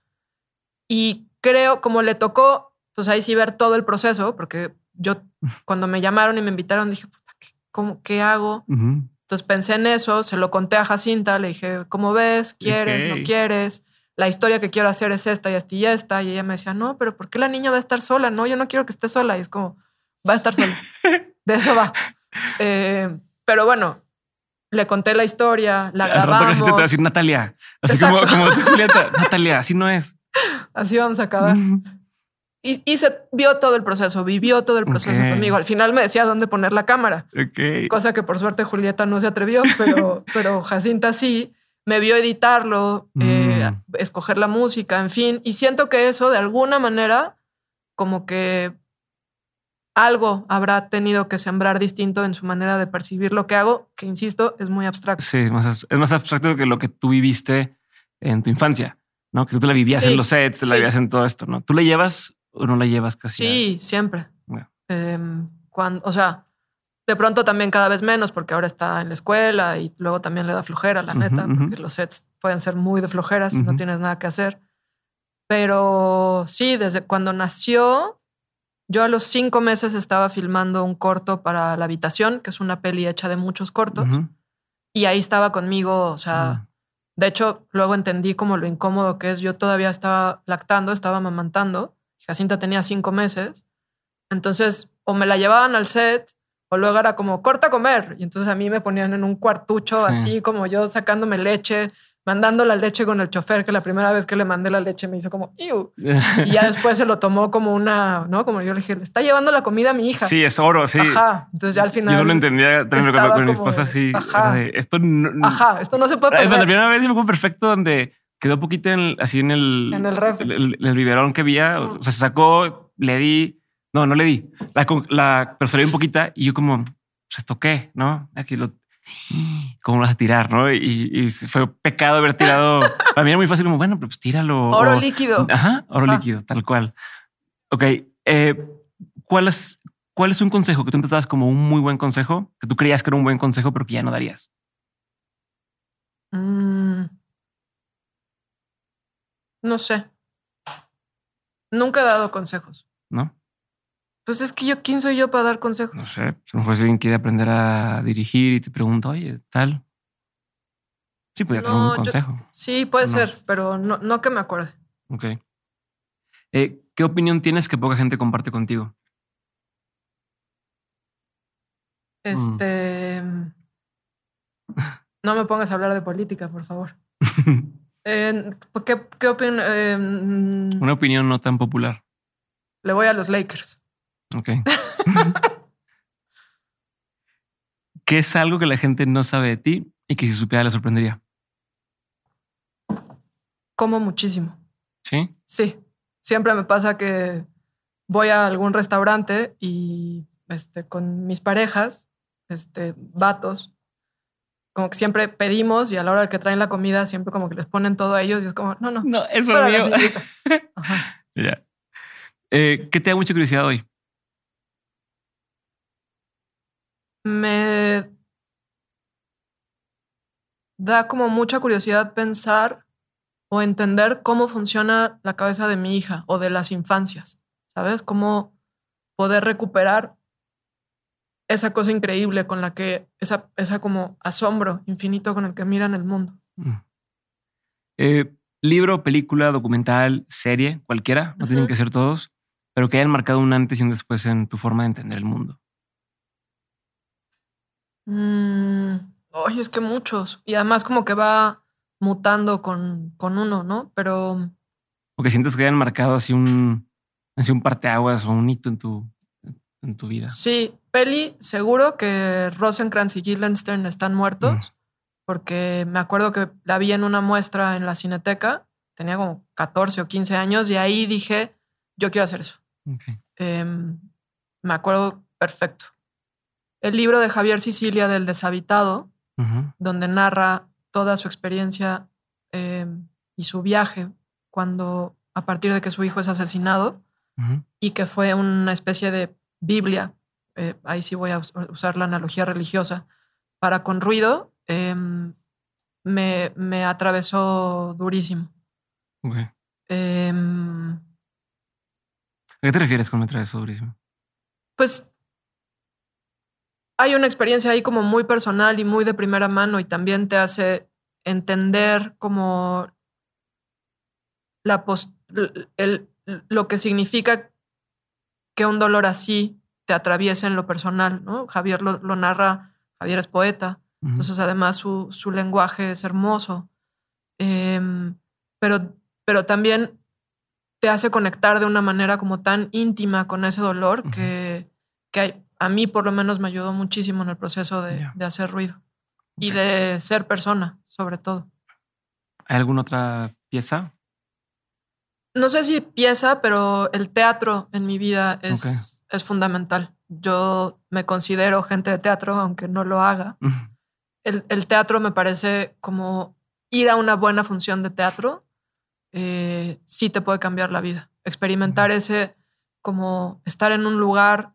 Y creo, como le tocó, pues ahí sí ver todo el proceso, porque yo *laughs* cuando me llamaron y me invitaron dije, ¿cómo, ¿qué hago? Entonces pensé en eso, se lo conté a Jacinta, le dije, ¿cómo ves? ¿Quieres? ¿No quieres? La historia que quiero hacer es esta y esta y esta. Y ella me decía, no, pero ¿por qué la niña va a estar sola? No, yo no quiero que esté sola. Y es como, va a estar sola. *laughs* De eso va. Eh, pero bueno, le conté la historia, la grabamos. te voy a decir Natalia. Así como, como Natalia, así no es. *laughs* Así vamos a acabar. Y, se vio todo el proceso, vivió todo el proceso conmigo. Al final me decía dónde poner la cámara. Cosa que por suerte Julieta no se atrevió, pero, *laughs* pero Jacinta sí. Me vio editarlo, eh, mm. escoger la música, en fin. Y siento que eso de alguna manera como que algo habrá tenido que sembrar distinto en su manera de percibir lo que hago, que insisto, es muy abstracto. Sí, es más, abstracto que lo que tú viviste en tu infancia, ¿no? Que tú te la vivías en los sets, te la vivías en todo esto, ¿no? ¿Tú la llevas o no la llevas casi? Sí, siempre. Em, cuando, o sea, de pronto también cada vez menos porque ahora está en la escuela y luego también le da flojera, la neta, porque los sets pueden ser muy de flojera si no tienes nada que hacer. Pero sí, desde cuando nació, yo a los cinco meses estaba filmando un corto para La Habitación, que es una peli hecha de muchos cortos. Y ahí estaba conmigo, o sea, de hecho, luego entendí como lo incómodo que es. Yo todavía estaba lactando, estaba amamantando. Jacinta tenía cinco meses. Entonces, o me la llevaban al set, o luego era como, corta a comer. Y entonces a mí me ponían en un cuartucho, así como yo sacándome leche mandando la leche con el chofer, que la primera vez que le mandé la leche me hizo como, ¡Iu! *laughs* y ya después se lo tomó como una, ¿no? Como yo le dije, le está llevando la comida a mi hija. Sí, es oro, sí. Ajá. Entonces ya al final. Yo no lo entendía también con mi esposa así. Ajá. esto no, ajá, esto no se puede perder. La primera vez me acuerdo perfecto donde quedó poquito en, así en el. En el ref. El, el, biberón que había. O sea, se sacó, le di. No, no le di. La, la, pero di un poquita y yo como, pues esto qué, ¿no? Aquí lo ¿cómo lo vas a tirar? ¿no? Y, fue pecado haber tirado. *laughs* Para mí era muy fácil, como bueno, pues tíralo. Oro líquido. Ajá, oro líquido, tal cual. Ok. Eh, ¿cuál, es, ¿Cuál es un consejo que tú empezabas como un muy buen consejo, que tú creías que era un buen consejo, pero que ya no darías? No sé. Nunca he dado consejos. ¿No? Pues es que yo, ¿quién soy yo para dar consejos? No sé. A lo mejor si alguien quiere aprender a dirigir y te pregunta, oye, tal. Sí, podría dar un consejo. sí, puede ser, pero no, no que me acuerde. Ok. Eh, ¿Qué opinión tienes que poca gente comparte contigo? Este. Mm. No me pongas a hablar de política, por favor. *laughs* Eh, ¿Qué, qué opinión? Eh, mm. Una opinión no tan popular. Le voy a los Lakers. Ok. *laughs* ¿Qué es algo que la gente no sabe de ti y que si supiera le sorprendería? Como muchísimo. ¿Sí? Sí. Siempre me pasa que voy a algún restaurante y este, con mis parejas, este, vatos, como que siempre pedimos y a la hora que traen la comida siempre como que les ponen todo a ellos y es como, no, no. No, eso es mío. *laughs* Ya. Eh, ¿Qué te da mucha curiosidad hoy? Me da como mucha curiosidad pensar o entender cómo funciona la cabeza de mi hija o de las infancias, ¿sabes? Cómo poder recuperar esa cosa increíble con la que, esa, esa como asombro infinito con el que miran el mundo. Mm. Eh, libro, película, documental, serie, cualquiera, no tienen que ser todos, pero que hayan marcado un antes y un después en tu forma de entender el mundo. Mm, oye, es que muchos. Y además como que va mutando con, con uno, ¿no? Pero... O que sientes que hayan marcado así un, así un parteaguas o un hito en tu, en tu vida. Sí, peli, seguro que Rosencrantz y Guildenstern están muertos, mm. porque me acuerdo que la vi en una muestra en la cineteca, tenía como 14 o 15 años, y ahí dije, yo quiero hacer eso. Em, me acuerdo perfecto. El libro de Javier Sicilia del deshabitado, donde narra toda su experiencia em, y su viaje cuando, a partir de que su hijo es asesinado, y que fue una especie de Biblia, eh, ahí sí voy a usar la analogía religiosa, para con ruido, em, me, me, atravesó durísimo. Em, ¿A qué te refieres con me atravesó durísimo? Pues hay una experiencia ahí como muy personal y muy de primera mano y también te hace entender como la el, lo que significa que un dolor así te atraviese en lo personal, ¿no? Javier lo, narra, Javier es poeta, entonces además su, su, lenguaje es hermoso, em, pero, pero también te hace conectar de una manera como tan íntima con ese dolor que, que a mí por lo menos me ayudó muchísimo en el proceso de, de hacer ruido y de ser persona, sobre todo. ¿Hay alguna otra pieza? No sé si pieza, pero el teatro en mi vida es, es fundamental. Yo me considero gente de teatro, aunque no lo haga. *laughs* el, el, teatro me parece como ir a una buena función de teatro, eh, sí te puede cambiar la vida. Experimentar ese, como estar en un lugar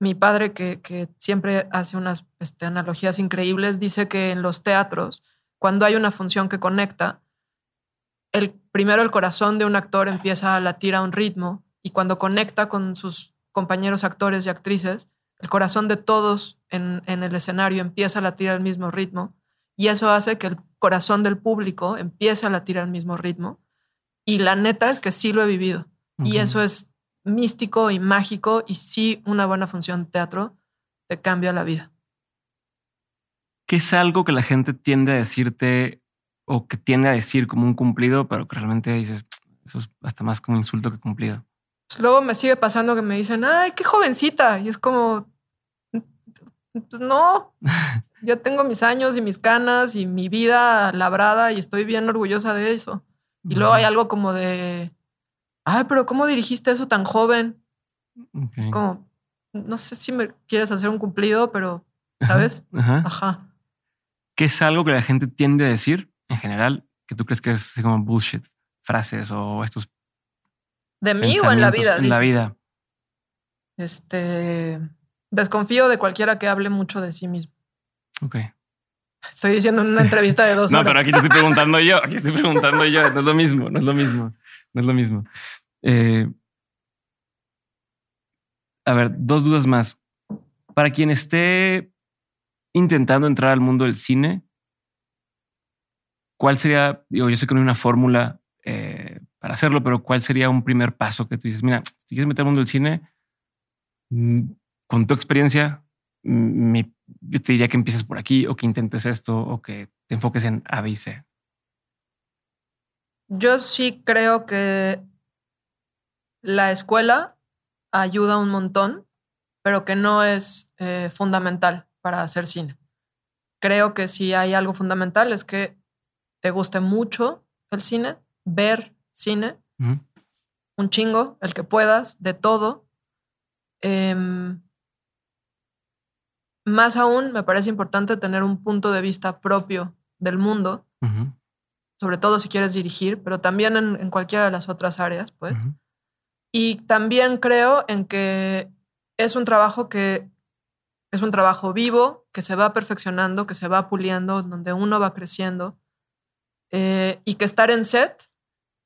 mi padre, que, que siempre hace unas este, analogías increíbles, dice que en los teatros, cuando hay una función que conecta, el, primero el corazón de un actor empieza a latir a un ritmo y cuando conecta con sus compañeros actores y actrices, el corazón de todos en, en el escenario empieza a latir al mismo ritmo y eso hace que el corazón del público empiece a latir al mismo ritmo. Y la neta es que sí lo he vivido. Y eso es místico y mágico y sí una buena función de teatro te cambia la vida. ¿Qué es algo que la gente tiende a decirte o que tiende a decir como un cumplido, pero que realmente dices, eso es hasta más como insulto que cumplido? Pues luego me sigue pasando que me dicen, ay, qué jovencita. Y es como, pues no, *laughs* yo tengo mis años y mis canas y mi vida labrada y estoy bien orgullosa de eso. Y luego hay algo como de, ay, pero ¿cómo dirigiste eso tan joven? Es como, no sé si me quieres hacer un cumplido, pero, ¿sabes? Ajá. ¿Qué es algo que la gente tiende a decir general que tú crees que es como bullshit? Frases o estos. ¿De mí o en la vida? En la vida. Este. Desconfío de cualquiera que hable mucho de sí mismo. Ok. Estoy diciendo en una entrevista de dos *laughs* horas. no, pero aquí te estoy preguntando yo. Aquí estoy preguntando yo. No es lo mismo. No es lo mismo. No es lo mismo. Eh, a ver, dos dudas más. Para quien esté intentando entrar al mundo del cine, ¿cuál sería, digo, yo sé que no hay una fórmula eh, para hacerlo, pero cuál sería un primer paso que tú dices, mira, si quieres meter al mundo del cine, mm, con tu experiencia, mm, yo te diría que empieces por aquí o que intentes esto o que te enfoques en A, B C. Yo sí creo que la escuela ayuda un montón, pero que no es eh, fundamental para hacer cine. Creo que si hay algo fundamental es que te guste mucho el cine, ver cine, un chingo, el que puedas, de todo. Em, más aún, me parece importante tener un punto de vista propio del mundo, sobre todo si quieres dirigir, pero también en, cualquiera de las otras áreas, pues. Y también creo en que es un trabajo que es un trabajo vivo, que se va perfeccionando, que se va puliendo, donde uno va creciendo. Eh, y que estar en set,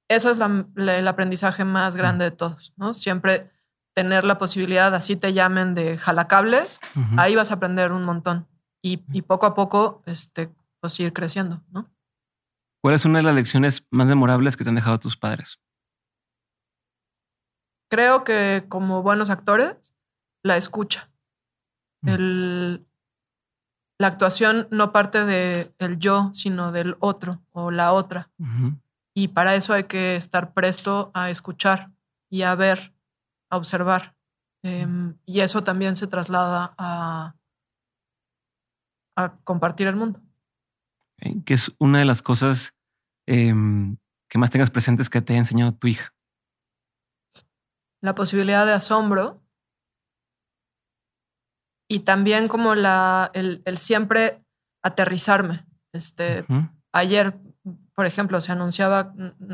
eso es el aprendizaje más grande de todos, ¿no? Siempre tener la posibilidad, así te llamen de jalacables, ahí vas a aprender un montón. Y, y, poco a poco, este, pues ir creciendo, ¿no? ¿Cuál es una de las lecciones más memorables que te han dejado tus padres? Creo que como buenos actores, la escucha. El, la actuación no parte del el yo, sino del otro o la otra. Y para eso hay que estar presto a escuchar y a ver, a observar. Em, y eso también se traslada a, a compartir el mundo. Que es una de las cosas em, que más tengas presentes que te ha enseñado tu hija la posibilidad de asombro y también como la, el, siempre aterrizarme. Este, Ayer, por ejemplo, se anunciaba,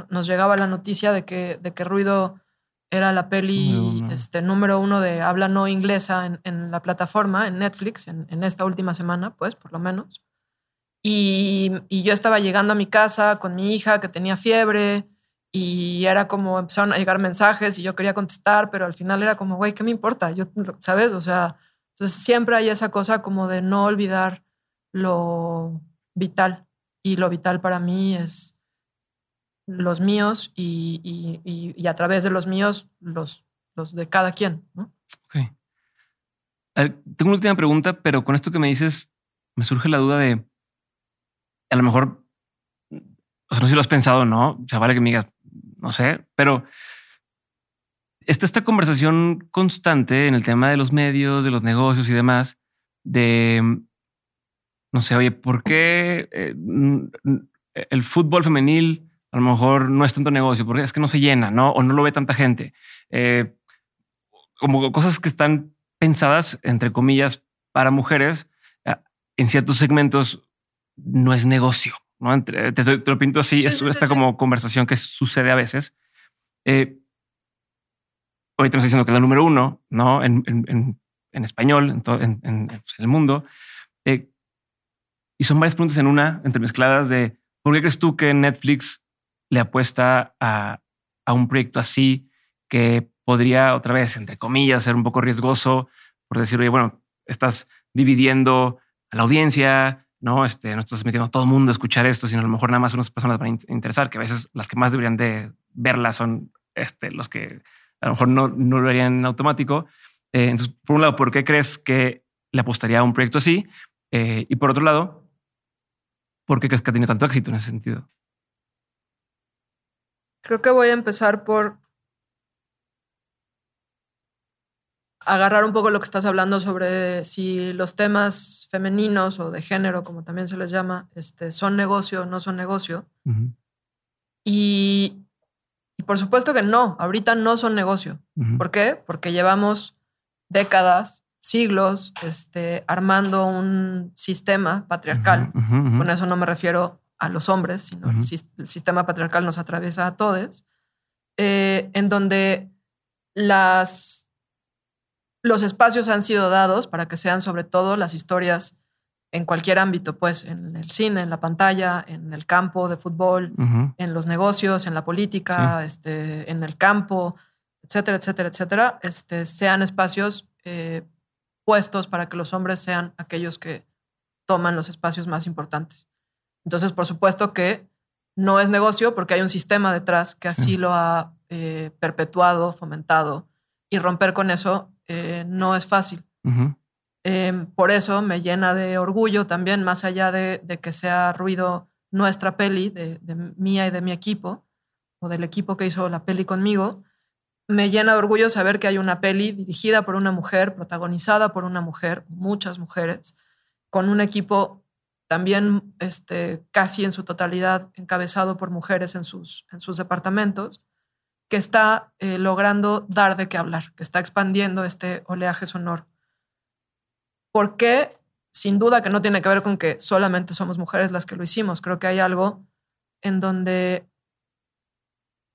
nos llegaba la noticia de que, de que Ruido era la peli número uno, este, número uno de habla no inglesa en, en la plataforma, en Netflix, en, en, esta última semana, pues, por lo menos. Y, y, yo estaba llegando a mi casa con mi hija que tenía fiebre y era como empezaron a llegar mensajes y yo quería contestar, pero al final era como, güey, ¿qué me importa? Yo, ¿sabes? O sea, entonces siempre hay esa cosa como de no olvidar lo vital. Y lo vital para mí es los míos y, y, a través de los míos, los, los de cada quien. ¿no? Ok. tengo una última pregunta, pero con esto que me dices, me surge la duda de, a lo mejor, o sea, no sé si lo has pensado, ¿no? O sea, vale que me digas, no sé, pero está esta conversación constante en el tema de los medios, de los negocios y demás, de, no sé, oye, ¿por qué eh, el fútbol femenil a lo mejor no es tanto negocio? Porque es que no se llena, ¿no? O no lo ve tanta gente. Eh, como cosas que están pensadas, entre comillas, para mujeres, eh, en ciertos segmentos no es negocio. ¿no? te, lo pinto así, es esta como conversación que sucede a veces. Eh, ahorita me estoy diciendo que es la número uno, ¿no? En, en, español, en, todo, en, el mundo. Eh, y son varias preguntas en una, entremezcladas de ¿por qué crees tú que Netflix le apuesta a, a un proyecto así que podría otra vez, entre comillas, ser un poco riesgoso por decir, oye, bueno, estás dividiendo a la audiencia, no, este, no estás metiendo a todo el mundo a escuchar esto, sino a lo mejor nada más unas personas van a interesar, que a veces las que más deberían de verla son este, los que a lo mejor no, no lo harían en automático. Eh, entonces, por un lado, ¿por qué crees que le apostaría a un proyecto así? Eh, y por otro lado, ¿por qué crees que ha tenido tanto éxito en ese sentido? Creo que voy a empezar por agarrar un poco lo que estás hablando sobre si los temas femeninos o de género, como también se les llama, este, son negocio o no son negocio. y, por supuesto que no, ahorita no son negocio. ¿Por qué? Porque llevamos décadas, siglos, este, armando un sistema patriarcal. Con eso no me refiero a los hombres, sino el, sistema patriarcal nos atraviesa a todos, eh, en donde las los espacios han sido dados para que sean sobre todo las historias en cualquier ámbito, pues en el cine, en la pantalla, en el campo de fútbol, en los negocios, en la política, este, en el campo, etcétera, etcétera, etcétera, este, sean espacios eh, puestos para que los hombres sean aquellos que toman los espacios más importantes. Entonces, por supuesto que no es negocio porque hay un sistema detrás que así lo ha eh, perpetuado, fomentado, y romper con eso eh, no es fácil. Em, por eso me llena de orgullo también, más allá de, que sea ruido nuestra peli, de, mía y de mi equipo, o del equipo que hizo la peli conmigo, me llena de orgullo saber que hay una peli dirigida por una mujer, protagonizada por una mujer, muchas mujeres, con un equipo también este, casi en su totalidad encabezado por mujeres en sus, en sus departamentos, que está eh, logrando dar de qué hablar, que está expandiendo este oleaje sonoro. ¿Por qué? Sin duda que no tiene que ver con que solamente somos mujeres las que lo hicimos. Creo que hay algo en donde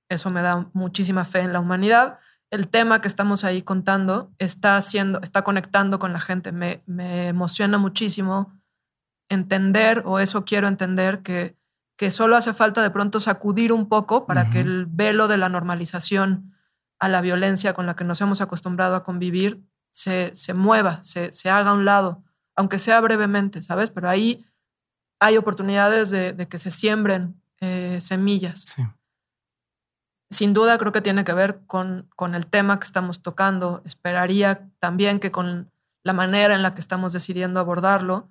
eso me da muchísima fe en la humanidad. El tema que estamos ahí contando está haciendo, está conectando con la gente. Me, me emociona muchísimo entender, o eso quiero entender, que, que solo hace falta de pronto sacudir un poco para que el velo de la normalización a la violencia con la que nos hemos acostumbrado a convivir se, mueva, se, haga a un lado, aunque sea brevemente, ¿sabes? Pero ahí hay oportunidades de, que se siembren eh, semillas. Sin duda creo que tiene que ver con, con el tema que estamos tocando. Esperaría también que con la manera en la que estamos decidiendo abordarlo,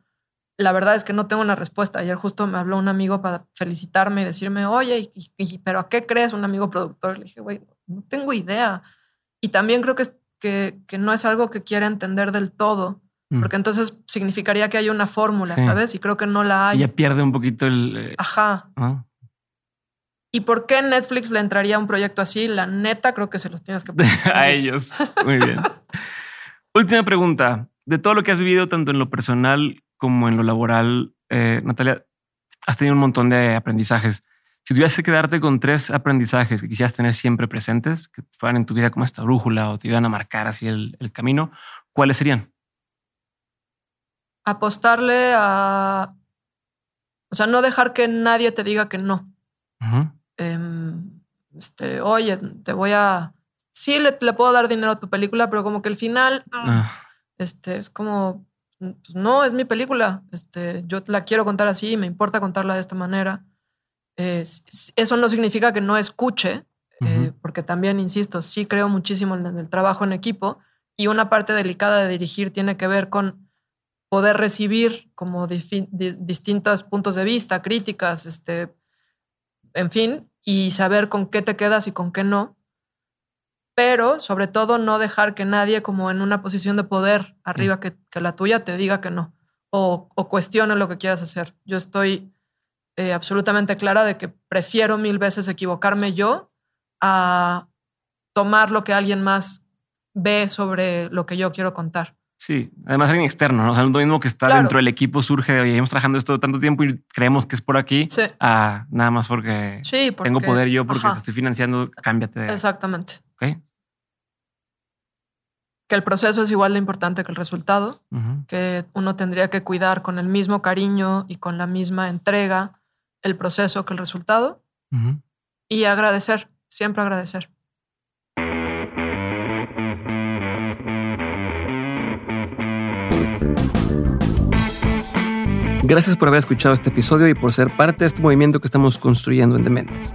la verdad es que no tengo una respuesta. Ayer justo me habló un amigo para felicitarme y decirme, oye, ¿pero a qué crees? Un amigo productor. Le dije, güey, no tengo idea. Y también creo que que, no es algo que quiera entender del todo, mm. porque entonces significaría que hay una fórmula, ¿sabes? Y creo que no la hay. ya pierde un poquito el... Eh, Ajá. Ah. ¿Y por qué Netflix le entraría a un proyecto así? La neta creo que se los tienes que *laughs* poner. a ellos. *laughs* Muy bien. Última pregunta. De todo lo que has vivido, tanto en lo personal como en lo laboral, eh, Natalia, has tenido un montón de aprendizajes. Si tuvieras que quedarte con tres aprendizajes que quisieras tener siempre presentes, que fueran en tu vida como esta brújula o te iban a marcar así el, camino, ¿cuáles serían? Apostarle a... O sea, no dejar que nadie te diga que no. Em, este, oye, te voy a... Sí, le, puedo dar dinero a tu película, pero como que el final... Ah. Este, es como... Pues no, es mi película. Este, yo la quiero contar así, me importa contarla de esta manera eso no significa que no escuche, eh, porque también, insisto, sí creo muchísimo en el trabajo en equipo y una parte delicada de dirigir tiene que ver con poder recibir como distintos puntos de vista, críticas, este, en fin, y saber con qué te quedas y con qué no. Pero sobre todo no dejar que nadie como en una posición de poder arriba que, la tuya te diga que no o, o cuestione lo que quieras hacer. Yo estoy eh, absolutamente clara de que prefiero mil veces equivocarme yo a tomar lo que alguien más ve sobre lo que yo quiero contar. Sí, además alguien externo, ¿no? O sea, lo mismo que está dentro del equipo surge de, oye, hemos trabajando esto tanto tiempo y creemos que es por aquí, sí. nada más porque, tengo poder yo, porque te estoy financiando, cámbiate. Exactamente. Ok. Que el proceso es igual de importante que el resultado, que uno tendría que cuidar con el mismo cariño y con la misma entrega el proceso que el resultado y agradecer, siempre agradecer. Gracias por haber escuchado este episodio y por ser parte de este movimiento que estamos construyendo en Dementes.